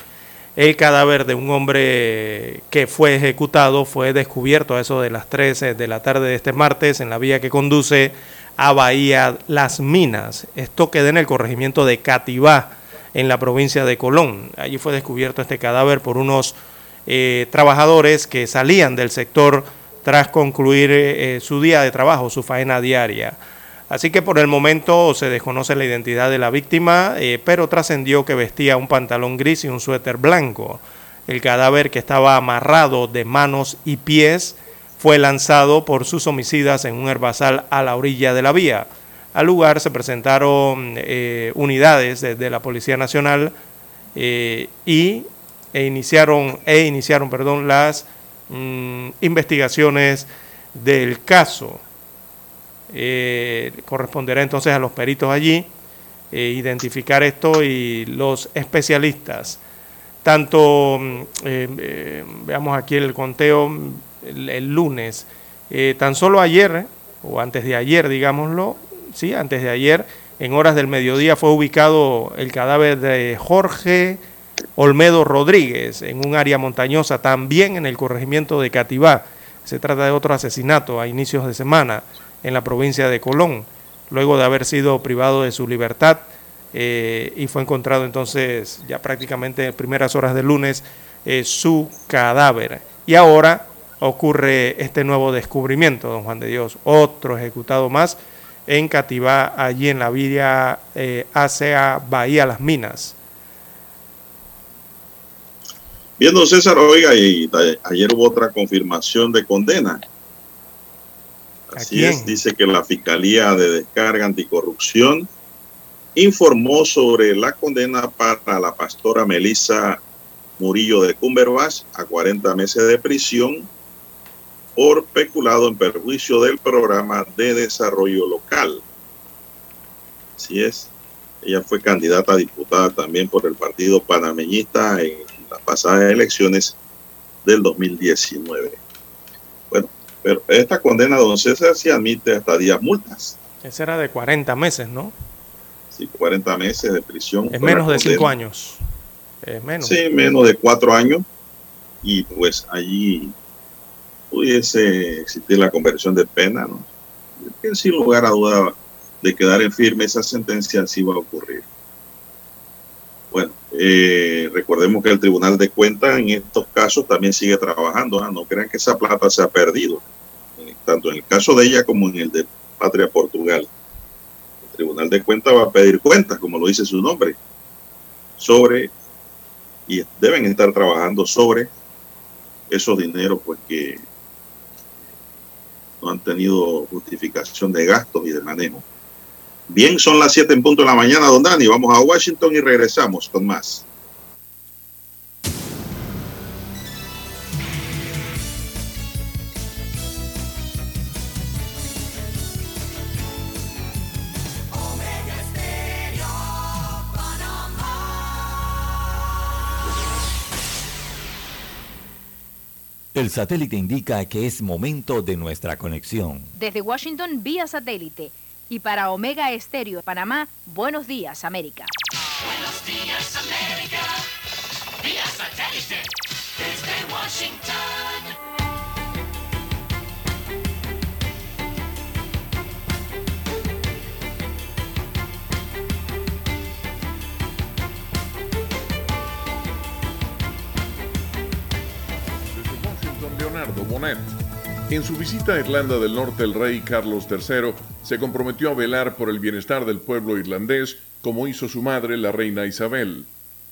el cadáver de un hombre que fue ejecutado fue descubierto a eso de las 13 de la tarde de este martes en la vía que conduce a Bahía Las Minas. Esto queda en el corregimiento de Cativá, en la provincia de Colón. Allí fue descubierto este cadáver por unos eh, trabajadores que salían del sector tras concluir eh, su día de trabajo, su faena diaria. Así que por el momento se desconoce la identidad de la víctima, eh, pero trascendió que vestía un pantalón gris y un suéter blanco. El cadáver que estaba amarrado de manos y pies fue lanzado por sus homicidas en un herbazal a la orilla de la vía. Al lugar se presentaron unidades de, la Policía Nacional y e iniciaron, e iniciaron perdón, las mm, investigaciones del caso. Eh, corresponderá entonces a los peritos allí eh, identificar esto y los especialistas tanto, mm, eh, veamos aquí el conteo, el, el lunes, tan solo ayer, o antes de ayer, digámoslo, sí, antes de ayer, en horas del mediodía fue ubicado el cadáver de Jorge Olmedo Rodríguez en un área montañosa, también en el corregimiento de Cativá. Se trata de otro asesinato a inicios de semana en la provincia de Colón, luego de haber sido privado de su libertad eh, y fue encontrado entonces ya prácticamente en primeras horas del lunes eh, su cadáver. Y ahora ocurre este nuevo descubrimiento, don Juan de Dios, otro ejecutado más en Cativá, allí en la eh, hacia Bahía Las Minas. Viendo César, oiga, y ayer hubo otra confirmación de condena. Así es, dice que la Fiscalía de Descarga Anticorrupción informó sobre la condena para la pastora Melissa Murillo de Cumberbatch a 40 meses de prisión por peculado en perjuicio del programa de desarrollo local. Así es, ella fue candidata a diputada también por el Partido Panameñista en las pasadas elecciones del 2019. Bueno, pero esta condena, don César, se admite hasta 10 multas. Esa era de 40 meses, ¿no? Sí, 40 meses de prisión. Es menos de 5 años. Es menos. Sí, menos de 4 años. Y pues allí pudiese existir la conversión de pena, ¿no? Que sin lugar a duda de quedar en firme esa sentencia sí va a ocurrir. Bueno, eh, recordemos que el Tribunal de Cuentas en estos casos también sigue trabajando. ¿ah? No crean que esa plata se ha perdido, eh, tanto en el caso de ella como en el de Patria Portugal. El Tribunal de Cuentas va a pedir cuentas, como lo dice su nombre, sobre, y deben estar trabajando sobre esos dineros pues que no han tenido justificación de gastos y de manejo. Bien, son las 7 en punto de la mañana, don Dani. Vamos a Washington y regresamos con más. El satélite indica que es momento de nuestra conexión. Desde Washington vía satélite y para Omega Estéreo de Panamá, buenos días América. Buenos días América, vía satélite desde Washington. Leonardo Bonet. En su visita a Irlanda del Norte, el rey Carlos III se comprometió a velar por el bienestar del pueblo irlandés, como hizo su madre, la reina Isabel.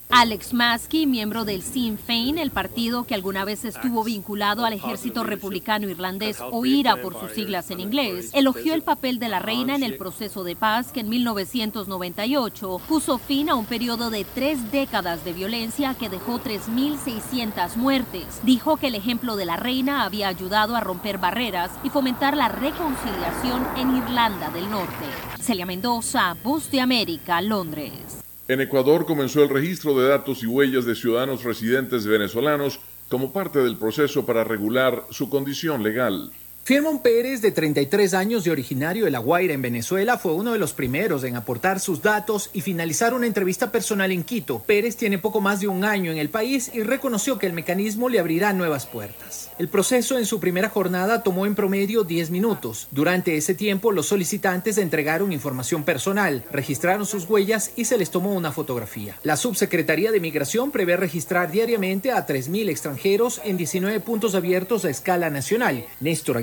Alex Maskey, miembro del Sinn Féin, el partido que alguna vez estuvo vinculado al ejército republicano irlandés o IRA por sus siglas en inglés, elogió el papel de la reina en el proceso de paz que en 1998 puso fin a un periodo de tres décadas de violencia que dejó 3.600 muertes. Dijo que el ejemplo de la reina había ayudado a romper barreras y fomentar la reconciliación en Irlanda del Norte. Celia Mendoza, Voz de América, Londres. En Ecuador comenzó el registro de datos y huellas de ciudadanos residentes venezolanos como parte del proceso para regular su condición legal. Firmón Pérez, de 33 años y originario de La Guaira en Venezuela, fue uno de los primeros en aportar sus datos y finalizar una entrevista personal en Quito. Pérez tiene poco más de un año en el país y reconoció que el mecanismo le abrirá nuevas puertas. El proceso en su primera jornada tomó en promedio 10 minutos. Durante ese tiempo, los solicitantes entregaron información personal, registraron sus huellas y se les tomó una fotografía. La Subsecretaría de Migración prevé registrar diariamente a 3.000 extranjeros en 19 puntos abiertos a escala nacional. Néstor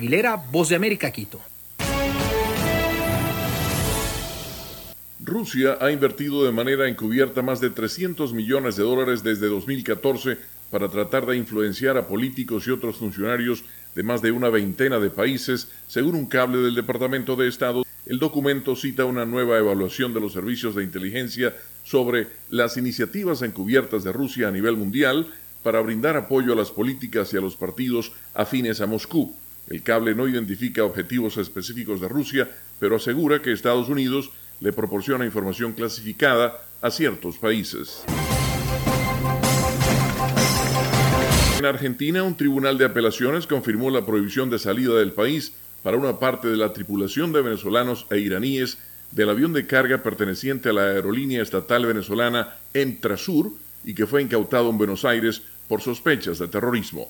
Voz de América, Quito. Rusia ha invertido de manera encubierta más de 300 millones de dólares desde 2014 para tratar de influenciar a políticos y otros funcionarios de más de una veintena de países, según un cable del Departamento de Estado. El documento cita una nueva evaluación de los servicios de inteligencia sobre las iniciativas encubiertas de Rusia a nivel mundial para brindar apoyo a las políticas y a los partidos afines a Moscú. El cable no identifica objetivos específicos de Rusia, pero asegura que Estados Unidos le proporciona información clasificada a ciertos países. En Argentina, un tribunal de apelaciones confirmó la prohibición de salida del país para una parte de la tripulación de venezolanos e iraníes del avión de carga perteneciente a la aerolínea estatal venezolana Entrasur y que fue incautado en Buenos Aires por sospechas de terrorismo.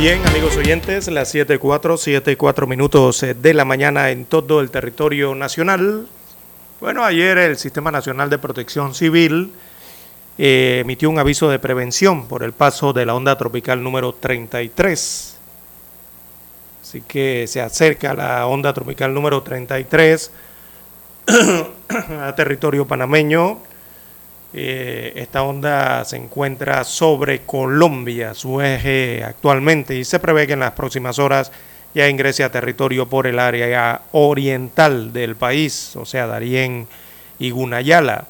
Bien, amigos oyentes, las 7 4, 7 4 minutos eh, de la mañana en todo el territorio nacional. Bueno, ayer el Sistema Nacional de Protección Civil eh, emitió un aviso de prevención por el paso de la onda tropical número 33. Así que se acerca la onda tropical número 33 a territorio panameño. Eh, esta onda se encuentra sobre Colombia, su eje actualmente, y se prevé que en las próximas horas ya ingrese a territorio por el área oriental del país, o sea, Darién y Gunayala.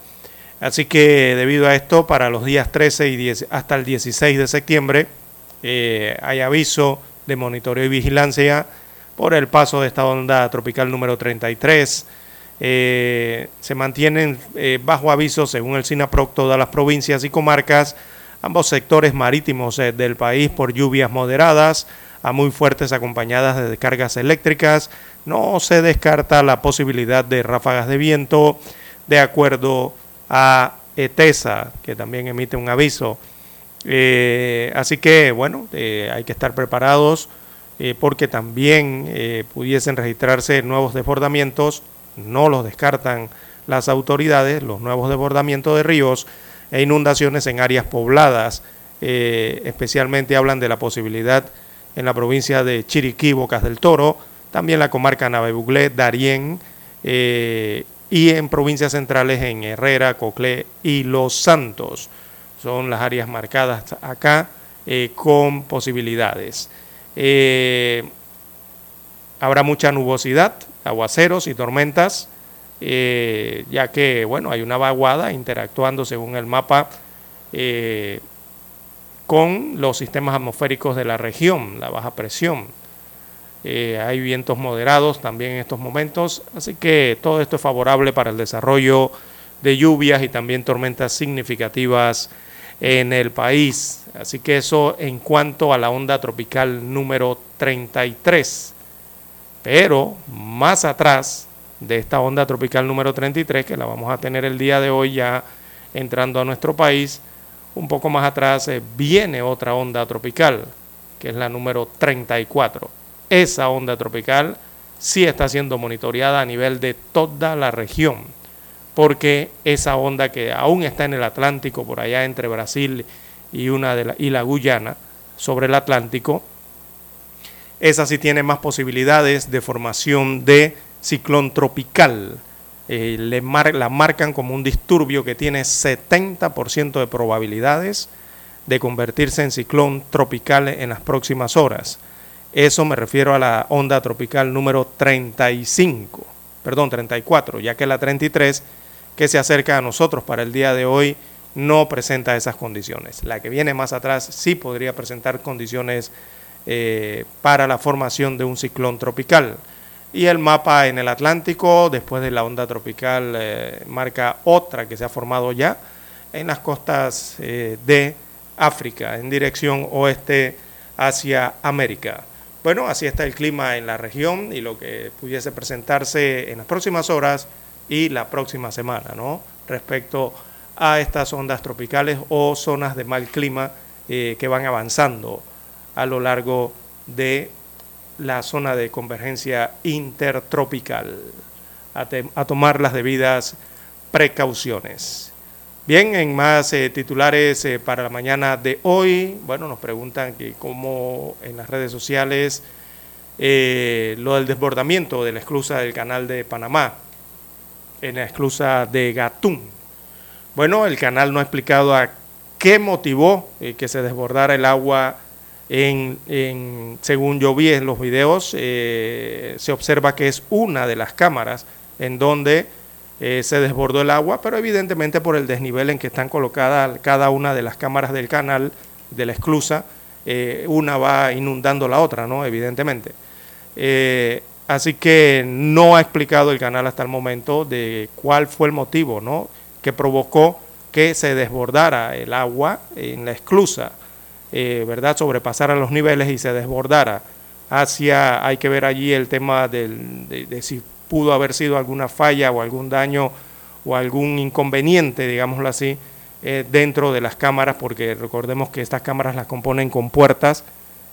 Así que debido a esto, para los días 13 y 10, hasta el 16 de septiembre, eh, hay aviso de monitoreo y vigilancia por el paso de esta onda tropical número 33 eh, se mantienen eh, bajo aviso, según el SINAPROC, todas las provincias y comarcas, ambos sectores marítimos eh, del país por lluvias moderadas a muy fuertes acompañadas de descargas eléctricas. No se descarta la posibilidad de ráfagas de viento de acuerdo a ETESA, que también emite un aviso. así que, bueno, hay que estar preparados porque también pudiesen registrarse nuevos desbordamientos no los descartan las autoridades, los nuevos desbordamientos de ríos e inundaciones en áreas pobladas. Eh, especialmente hablan de la posibilidad en la provincia de Chiriquí, Bocas del Toro, también la comarca Navebuglé, Darién, eh, y en provincias centrales en Herrera, Coclé y Los Santos. Son las áreas marcadas acá eh, con posibilidades. habrá mucha nubosidad, aguaceros y tormentas, eh, ya que bueno, hay una vaguada interactuando según el mapa eh, con los sistemas atmosféricos de la región, la baja presión. Eh, hay vientos moderados también en estos momentos, así que todo esto es favorable para el desarrollo de lluvias y también tormentas significativas en el país. Así que eso en cuanto a la onda tropical número 33. Pero más atrás de esta onda tropical número 33, que la vamos a tener el día de hoy ya entrando a nuestro país, un poco más atrás eh, viene otra onda tropical, que es la número 34. Esa onda tropical sí está siendo monitoreada a nivel de toda la región, porque esa onda que aún está en el Atlántico, por allá entre Brasil y, una de la, y la Guyana, sobre el Atlántico, esa sí tiene más posibilidades de formación de ciclón tropical. Eh, le la marcan como un disturbio que tiene 70% de probabilidades de convertirse en ciclón tropical en las próximas horas. Eso me refiero a la onda tropical número 35, perdón, 34, ya que la 33 que se acerca a nosotros para el día de hoy no presenta esas condiciones. La que viene más atrás sí podría presentar condiciones eh, para la formación de un ciclón tropical. Y el mapa en el Atlántico, después de la onda tropical, eh, marca otra que se ha formado ya en las costas eh, de África, en dirección oeste hacia América. bueno, así está el clima en la región y lo que pudiese presentarse en las próximas horas y la próxima semana, ¿no? Respecto a estas ondas tropicales o zonas de mal clima que van avanzando a lo largo de la zona de convergencia intertropical. A, tomar las debidas precauciones. Bien, en más eh, titulares eh, para la mañana de hoy, bueno, nos preguntan que cómo en las redes sociales eh, lo del desbordamiento de la esclusa del canal de Panamá, en la esclusa de Gatún. Bueno, el canal no ha explicado a qué motivó que se desbordara el agua en, según yo vi en los videos, se observa que es una de las cámaras en donde eh, se desbordó el agua, pero evidentemente por el desnivel en que están colocadas cada una de las cámaras del canal, de la esclusa, eh, una va inundando la otra, ¿no? Evidentemente. Eh, así que no ha explicado el canal hasta el momento de cuál fue el motivo, ¿no? Que provocó que se desbordara el agua en la esclusa, ¿verdad? Sobrepasara los niveles y se desbordara hacia, hay que ver allí el tema del, de, de si pudo haber sido alguna falla o algún daño o algún inconveniente, digámoslo así, eh, dentro de las cámaras, porque recordemos que estas cámaras las componen con puertas,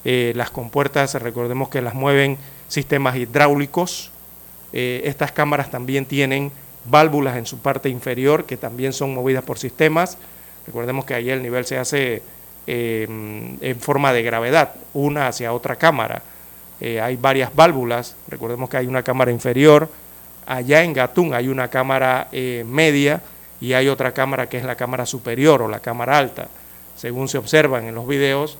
eh, las compuertas recordemos que las mueven sistemas hidráulicos, eh, estas cámaras también tienen válvulas en su parte inferior que también son movidas por sistemas, recordemos que ahí el nivel se hace en forma de gravedad, una hacia otra cámara, eh, hay varias válvulas, recordemos que hay una cámara inferior, allá en Gatún hay una cámara eh, media y hay otra cámara que es la cámara superior o la cámara alta. Según se observan en los videos,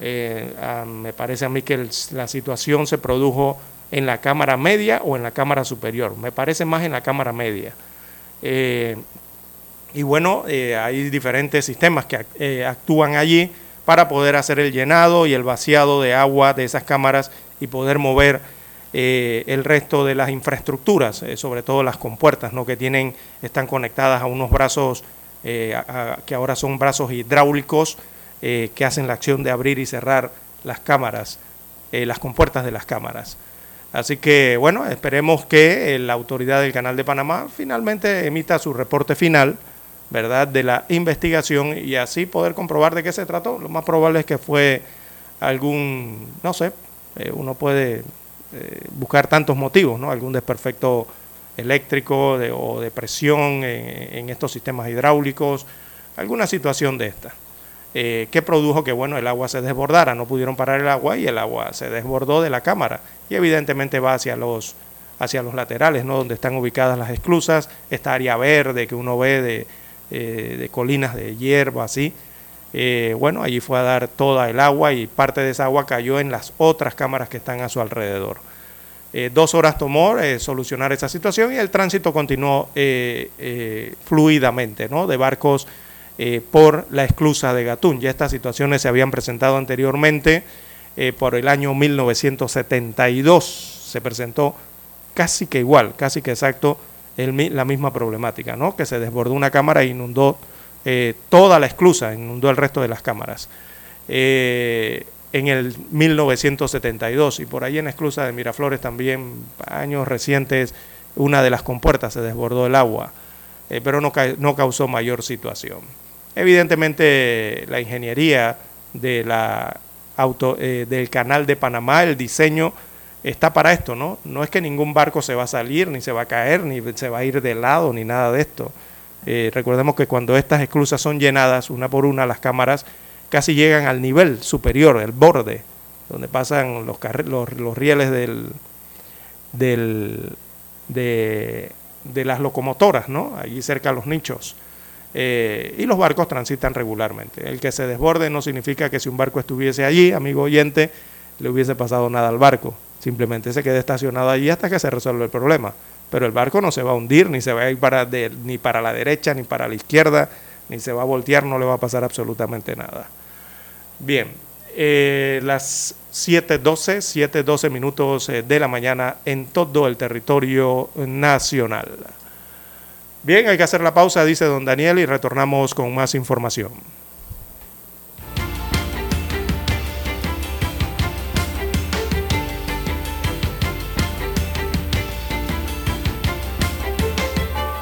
eh, me parece a mí que la situación se produjo en la cámara media o en la cámara superior, me parece más en la cámara media. Y bueno, hay diferentes sistemas que actúan allí para poder hacer el llenado y el vaciado de agua de esas cámaras y poder mover eh, el resto de las infraestructuras, eh, sobre todo las compuertas, ¿no? que tienen, están conectadas a unos brazos eh, que ahora son brazos hidráulicos que hacen la acción de abrir y cerrar las cámaras, las compuertas de las cámaras. Así que bueno, esperemos que la autoridad del Canal de Panamá finalmente emita su reporte final, ¿verdad?, de la investigación y así poder comprobar de qué se trató. Lo más probable es que fue algún, no sé, eh, uno puede eh, buscar tantos motivos, ¿no? Algún desperfecto eléctrico o de presión en, estos sistemas hidráulicos, alguna situación de esta, eh, que produjo que bueno, el agua se desbordara, no pudieron parar el agua y el agua se desbordó de la cámara y evidentemente va hacia los, hacia los laterales, ¿no? donde están ubicadas las esclusas, esta área verde que uno ve de, de colinas de hierba, así, eh, bueno, allí fue a dar toda el agua y parte de esa agua cayó en las otras cámaras que están a su alrededor. Eh, dos horas tomó eh, solucionar esa situación y el tránsito continuó fluidamente, ¿no? De barcos por la esclusa de Gatún. Ya estas situaciones se habían presentado anteriormente por el año 1972. Se presentó casi que igual, casi que exacto la misma problemática, ¿no? Que se desbordó una cámara e inundó eh, toda la esclusa, inundó el resto de las cámaras. Eh, en el 1972 y por ahí en la esclusa de Miraflores también, años recientes, una de las compuertas se desbordó el agua, eh, pero no, no causó mayor situación. Evidentemente la ingeniería de la auto, del canal de Panamá, el diseño está para esto, ¿no? No es que ningún barco se va a salir, ni se va a caer, ni se va a ir de lado, ni nada de esto. Eh, recordemos que cuando estas esclusas son llenadas una por una, las cámaras casi llegan al nivel superior, el borde, donde pasan los, los, rieles del, del, de, las locomotoras, ¿no? allí cerca de los nichos. Eh, y los barcos transitan regularmente. El que se desborde no significa que si un barco estuviese allí, amigo oyente, le hubiese pasado nada al barco. Simplemente se quede estacionado allí hasta que se resuelva el problema pero el barco no se va a hundir, ni se va a ir para ni para la derecha, ni para la izquierda, ni se va a voltear, no le va a pasar absolutamente nada. Bien, eh, las 7.12, 7.12 minutos eh, de la mañana en todo el territorio nacional. Bien, hay que hacer la pausa, dice don Daniel, y retornamos con más información.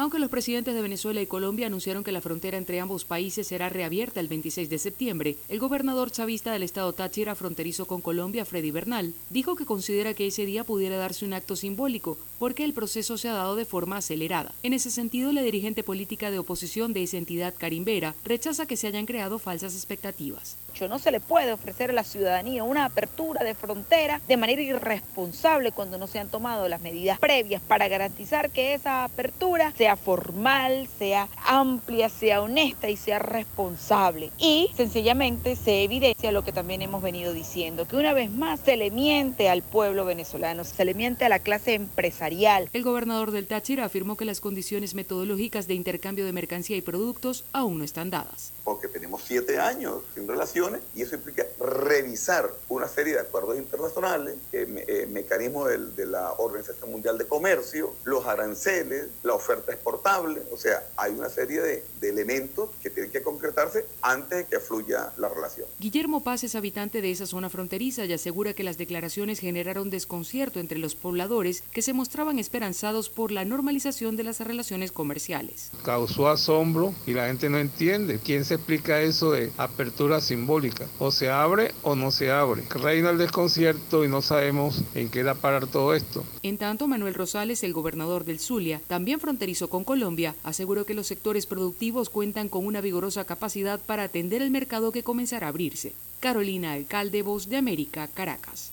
Aunque los presidentes de Venezuela y Colombia anunciaron que la frontera entre ambos países será reabierta el 26 de septiembre, el gobernador chavista del estado Táchira fronterizo con Colombia, Freddy Bernal, dijo que considera que ese día pudiera darse un acto simbólico porque el proceso se ha dado de forma acelerada. En ese sentido, la dirigente política de oposición de esa entidad, Carimbera, rechaza que se hayan creado falsas expectativas. No se le puede ofrecer a la ciudadanía una apertura de frontera de manera irresponsable cuando no se han tomado las medidas previas para garantizar que esa apertura sea formal, sea amplia, sea honesta y sea responsable. Y sencillamente se evidencia lo que también hemos venido diciendo, que una vez más se le miente al pueblo venezolano, se le miente a la clase empresarial. El gobernador del Táchira afirmó que las condiciones metodológicas de intercambio de mercancía y productos aún no están dadas. Porque tenemos siete años sin relaciones y eso implica revisar una serie de acuerdos internacionales, eh, me- eh, mecanismos de la Organización Mundial de Comercio, los aranceles, la oferta exportable, o sea, hay una serie de, de elementos que tienen que concretarse antes de que fluya la relación. Guillermo Paz es habitante de esa zona fronteriza y asegura que las declaraciones generaron desconcierto entre los pobladores que se mostraban esperanzados por la normalización de las relaciones comerciales. causó asombro y la gente no entiende. ¿Quién se explica eso de apertura simbólica? O se abre o no se abre. Reina el desconcierto y no sabemos en qué da parar todo esto. En tanto, Manuel Rosales, el gobernador del Zulia, también fronterizo con Colombia, aseguró que los sectores productivos cuentan con una vigorosa capacidad para atender el mercado que comenzará a abrirse. Carolina Alcalde, Voz de América, Caracas.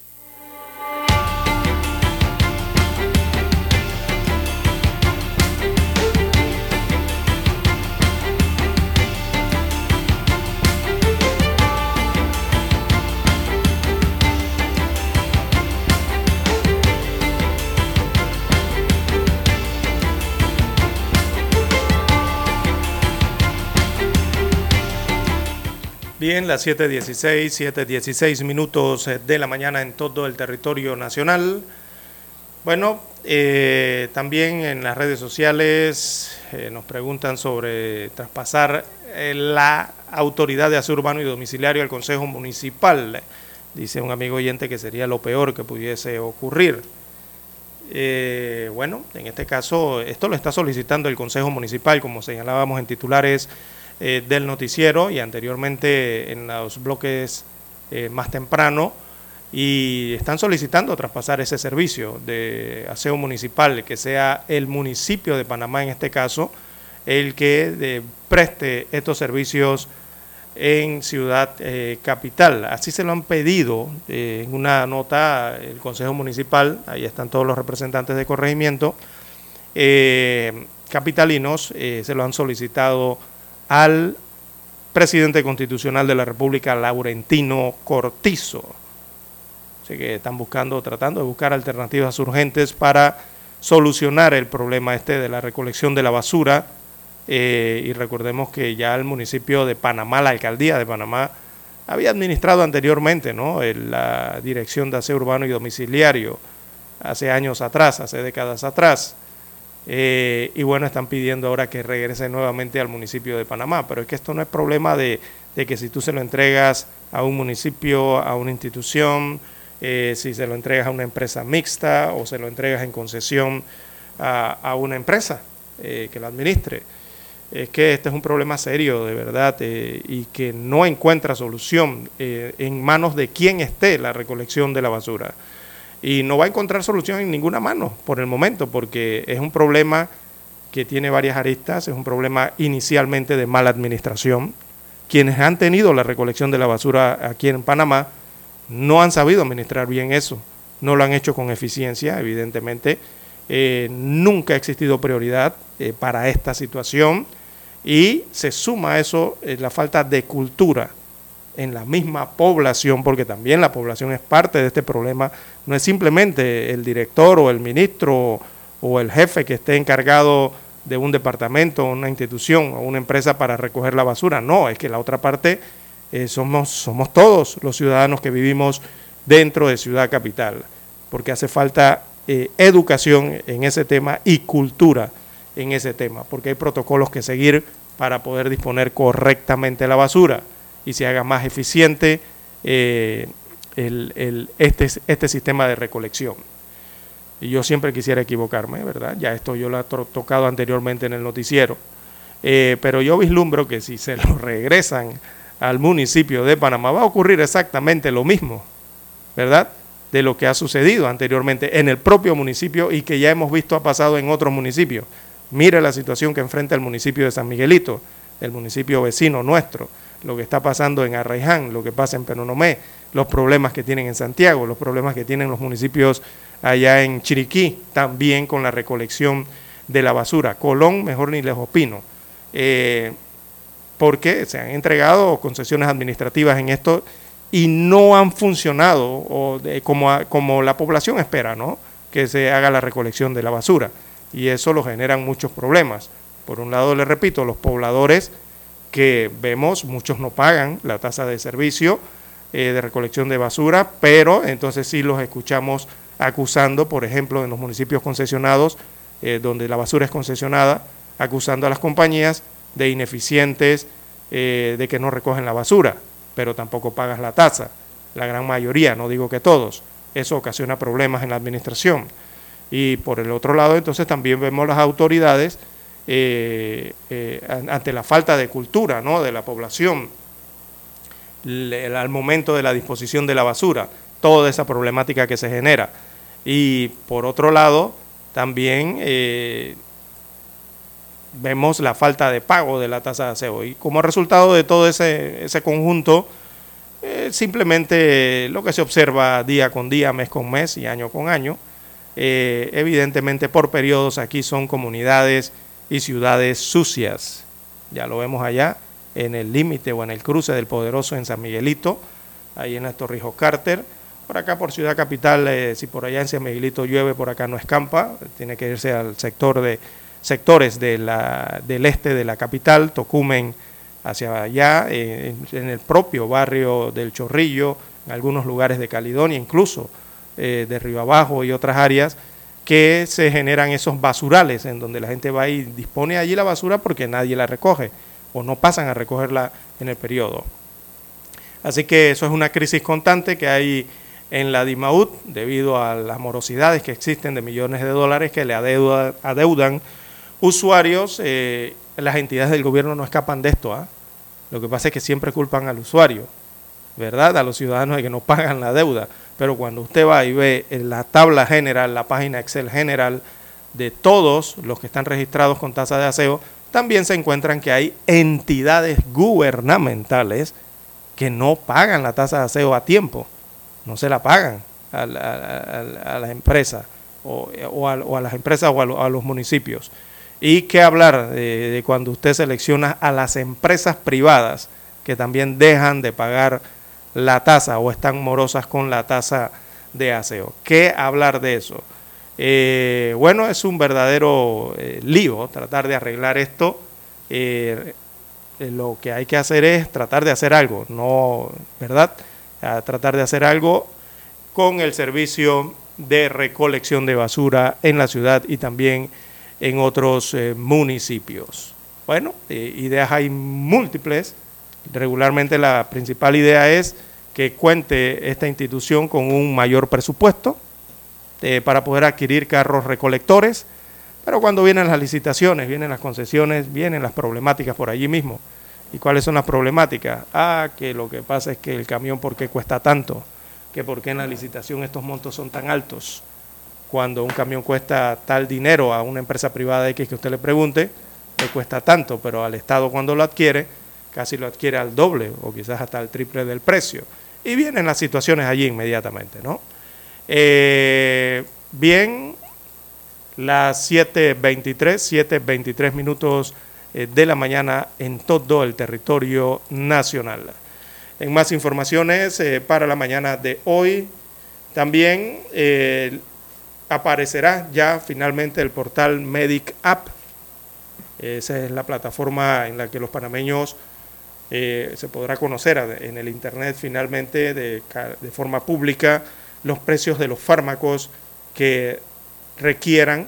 Bien, las 7.16, 7.16 minutos eh, de la mañana en todo el territorio nacional. Bueno, eh, también en las redes sociales eh, nos preguntan sobre traspasar la autoridad de aseo urbano y domiciliario al Consejo Municipal. Dice un amigo oyente que sería lo peor que pudiese ocurrir. Bueno, en este caso, esto lo está solicitando el Consejo Municipal, como señalábamos en titulares eh, del noticiero y anteriormente en los bloques eh, más temprano, y están solicitando traspasar ese servicio de aseo municipal, que sea el municipio de Panamá en este caso, el que eh, preste estos servicios en Ciudad Capital. Así se lo han pedido en una nota el Consejo Municipal, ahí están todos los representantes de corregimiento, capitalinos, se lo han solicitado al presidente constitucional de la República, Laurentino Cortizo. Así que están buscando, tratando de buscar alternativas urgentes para solucionar el problema este de la recolección de la basura. Eh, y recordemos que ya el municipio de Panamá, la alcaldía de Panamá, había administrado anteriormente ¿no? La dirección de aseo urbano y domiciliario hace años atrás, hace décadas atrás. Eh, y bueno, están pidiendo ahora que regrese nuevamente al municipio de Panamá. Pero es que esto no es problema de, que si tú se lo entregas a un municipio, a una institución, eh, si se lo entregas a una empresa mixta o se lo entregas en concesión a, a una empresa eh, que lo administre. Es que este es un problema serio, de verdad, eh, y que no encuentra solución eh, en manos de quien esté la recolección de la basura. Y no va a encontrar solución en ninguna mano por el momento, porque es un problema que tiene varias aristas, es un problema inicialmente de mala administración. Quienes han tenido la recolección de la basura aquí en Panamá no han sabido administrar bien eso, no lo han hecho con eficiencia, evidentemente. Eh, nunca ha existido prioridad eh, para esta situación y se suma a eso eh, la falta de cultura en la misma población, porque también la población es parte de este problema, no es simplemente el director o el ministro o el jefe que esté encargado de un departamento, una institución o una empresa para recoger la basura, no, es que la otra parte eh, somos, somos todos los ciudadanos que vivimos dentro de Ciudad Capital, porque hace falta eh, educación en ese tema y cultura en ese tema, porque hay protocolos que seguir para poder disponer correctamente la basura y se haga más eficiente eh, este, este sistema de recolección. Y yo siempre quisiera equivocarme, ¿verdad? Ya esto yo lo he to tocado anteriormente en el noticiero. Eh, pero yo vislumbro que si se lo regresan al municipio de Panamá va a ocurrir exactamente lo mismo, ¿verdad? De lo que ha sucedido anteriormente en el propio municipio y que ya hemos visto ha pasado en otros municipios. Mire la situación que enfrenta el municipio de San Miguelito, el municipio vecino nuestro, lo que está pasando en Arraiján, lo que pasa en Penonomé, los problemas que tienen en Santiago, los problemas que tienen los municipios allá en Chiriquí, también con la recolección de la basura. Colón, mejor ni les opino, eh, porque se han entregado concesiones administrativas en esto y no han funcionado o de, como, como la población espera, ¿no? Que se haga la recolección de la basura. Y eso lo generan muchos problemas. Por un lado, le repito, los pobladores que vemos, muchos no pagan la tasa de servicio eh, de recolección de basura, pero entonces sí los escuchamos acusando, por ejemplo, en los municipios concesionados, eh, donde la basura es concesionada, acusando a las compañías de ineficientes, eh, de que no recogen la basura, pero tampoco pagas la tasa. La gran mayoría, no digo que todos. Eso ocasiona problemas en la administración. Y por el otro lado, entonces también vemos las autoridades eh, eh, ante la falta de cultura de la población al momento de la disposición de la basura, toda esa problemática que se genera. Y por otro lado, también eh, vemos la falta de pago de la tasa de aseo. Y como resultado de todo ese, ese conjunto, simplemente lo que se observa día con día, mes con mes y año con año, evidentemente por periodos aquí son comunidades y ciudades sucias. Ya lo vemos allá en el límite o en el cruce del Poderoso en San Miguelito, ahí en el Torrijos Carter. Por acá, por Ciudad Capital, eh, si por allá en San Miguelito llueve, por acá no escampa, tiene que irse al sector de sectores del este de la capital, Tocumen hacia allá, en el propio barrio del Chorrillo, en algunos lugares de Caledonia, incluso eh, de Río Abajo y otras áreas, que se generan esos basurales en donde la gente va y dispone allí la basura porque nadie la recoge o no pasan a recogerla en el periodo. Así que eso es una crisis constante que hay en la DIMAUD debido a las morosidades que existen de millones de dólares que le adeuda, adeudan usuarios. Eh, las entidades del gobierno no escapan de esto. ¿eh? Lo que pasa es que siempre culpan al usuario, ¿verdad? A los ciudadanos de que no pagan la deuda. Pero cuando usted va y ve en la tabla general, la página Excel general de todos los que están registrados con tasa de aseo, también se encuentran que hay entidades gubernamentales que no pagan la tasa de aseo a tiempo, no se la pagan a la, a, a la empresa o, a, las empresas o a, los municipios. Y qué hablar de, cuando usted selecciona a las empresas privadas que también dejan de pagar la tasa o están morosas con la tasa de aseo. ¿Qué hablar de eso? Eh, bueno, es un verdadero eh, lío tratar de arreglar esto. Eh, lo que hay que hacer es tratar de hacer algo, no, ¿verdad? A tratar de hacer algo con el servicio de recolección de basura en la ciudad y también en otros municipios. Bueno, ideas hay múltiples. Regularmente la principal idea es que cuente esta institución con un mayor presupuesto eh, para poder adquirir carros recolectores, pero cuando vienen las licitaciones, vienen las concesiones, vienen las problemáticas por allí mismo. ¿Y cuáles son las problemáticas? Ah, que lo que pasa es que el camión, ¿por qué cuesta tanto? Que por qué en la licitación estos montos son tan altos. Cuando un camión cuesta tal dinero a una empresa privada X que usted le pregunte, le cuesta tanto, pero al Estado cuando lo adquiere, casi lo adquiere al doble o quizás hasta al triple del precio. Y vienen las situaciones allí inmediatamente, ¿no? Eh, bien, las 7.23, 7.23 minutos eh, de la mañana en todo el territorio nacional. En más informaciones eh, para la mañana de hoy, también aparecerá ya finalmente el portal Medic App. Esa es la plataforma en la que los panameños se podrá conocer en el Internet finalmente de, de forma pública los precios de los fármacos que requieran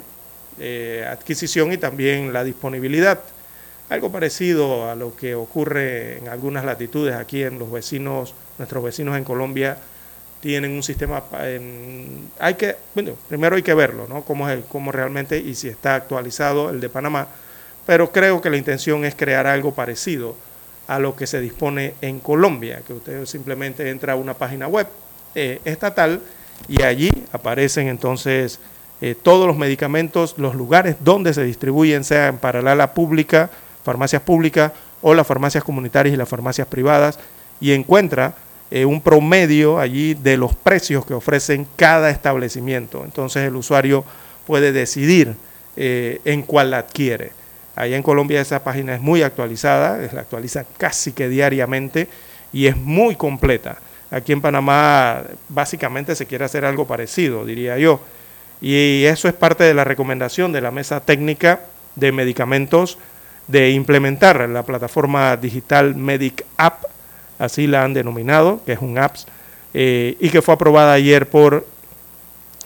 adquisición y también la disponibilidad algo parecido a lo que ocurre en algunas latitudes aquí en los vecinos, nuestros vecinos en Colombia tienen un sistema, hay que, bueno, primero hay que verlo, ¿no? Cómo, es cómo realmente y si está actualizado el de Panamá, pero creo que la intención es crear algo parecido a lo que se dispone en Colombia, que usted simplemente entra a una página web eh, estatal y allí aparecen entonces eh, todos los medicamentos, los lugares donde se distribuyen, sea en paralela pública, farmacias públicas o las farmacias comunitarias y las farmacias privadas y encuentra eh, un promedio allí de los precios que ofrecen cada establecimiento. Entonces el usuario puede decidir eh, en cuál adquiere. Allá en Colombia esa página es muy actualizada, la actualiza casi que diariamente y es muy completa. Aquí en Panamá básicamente se quiere hacer algo parecido, diría yo. Y eso es parte de la recomendación de la mesa técnica de medicamentos de implementar la plataforma digital Medic App, así la han denominado, que es un apps, eh, y que fue aprobada ayer por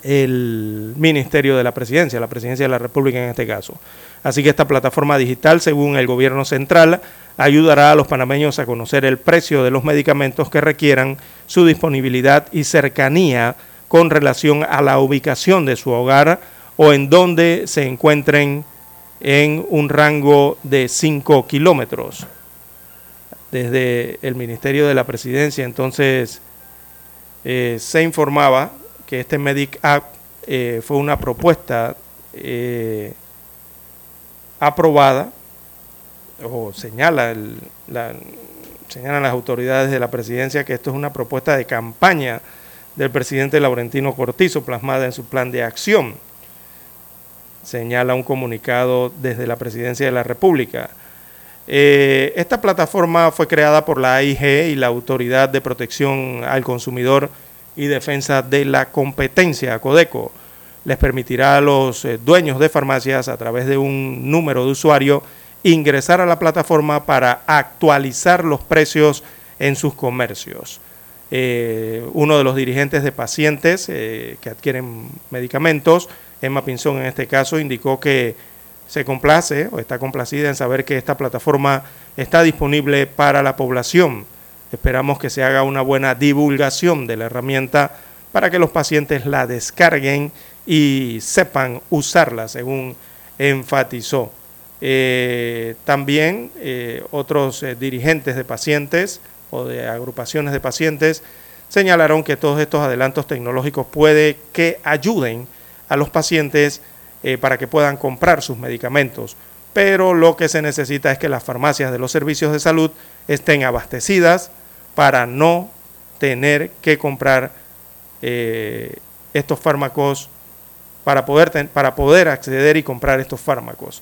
el Ministerio de la Presidencia, la Presidencia de la República en este caso. Así que esta plataforma digital, según el gobierno central, ayudará a los panameños a conocer el precio de los medicamentos que requieran su disponibilidad y cercanía con relación a la ubicación de su hogar o en donde se encuentren en un rango de 5 kilómetros. Desde el Ministerio de la Presidencia entonces eh, se informaba que este Medic Act eh, fue una propuesta eh, aprobada o señala la, señalan las autoridades de la presidencia que esto es una propuesta de campaña del presidente Laurentino Cortizo plasmada en su plan de acción señala un comunicado desde la Presidencia de la República. Eh, esta plataforma fue creada por la AIG y la Autoridad de Protección al Consumidor y Defensa de la Competencia, CODECO. Les permitirá a los eh, dueños de farmacias, a través de un número de usuario, ingresar a la plataforma para actualizar los precios en sus comercios. Eh, uno de los dirigentes de pacientes que adquieren medicamentos Emma Pinzón en este caso indicó que se complace o está complacida en saber que esta plataforma está disponible para la población. Esperamos que se haga una buena divulgación de la herramienta para que los pacientes la descarguen y sepan usarla, según enfatizó. Eh, también eh, otros eh, dirigentes de pacientes o de agrupaciones de pacientes señalaron que todos estos adelantos tecnológicos puede que ayuden a los pacientes para que puedan comprar sus medicamentos. Pero lo que se necesita es que las farmacias de los servicios de salud estén abastecidas para no tener que comprar eh, estos fármacos, para poder, para poder acceder y comprar estos fármacos.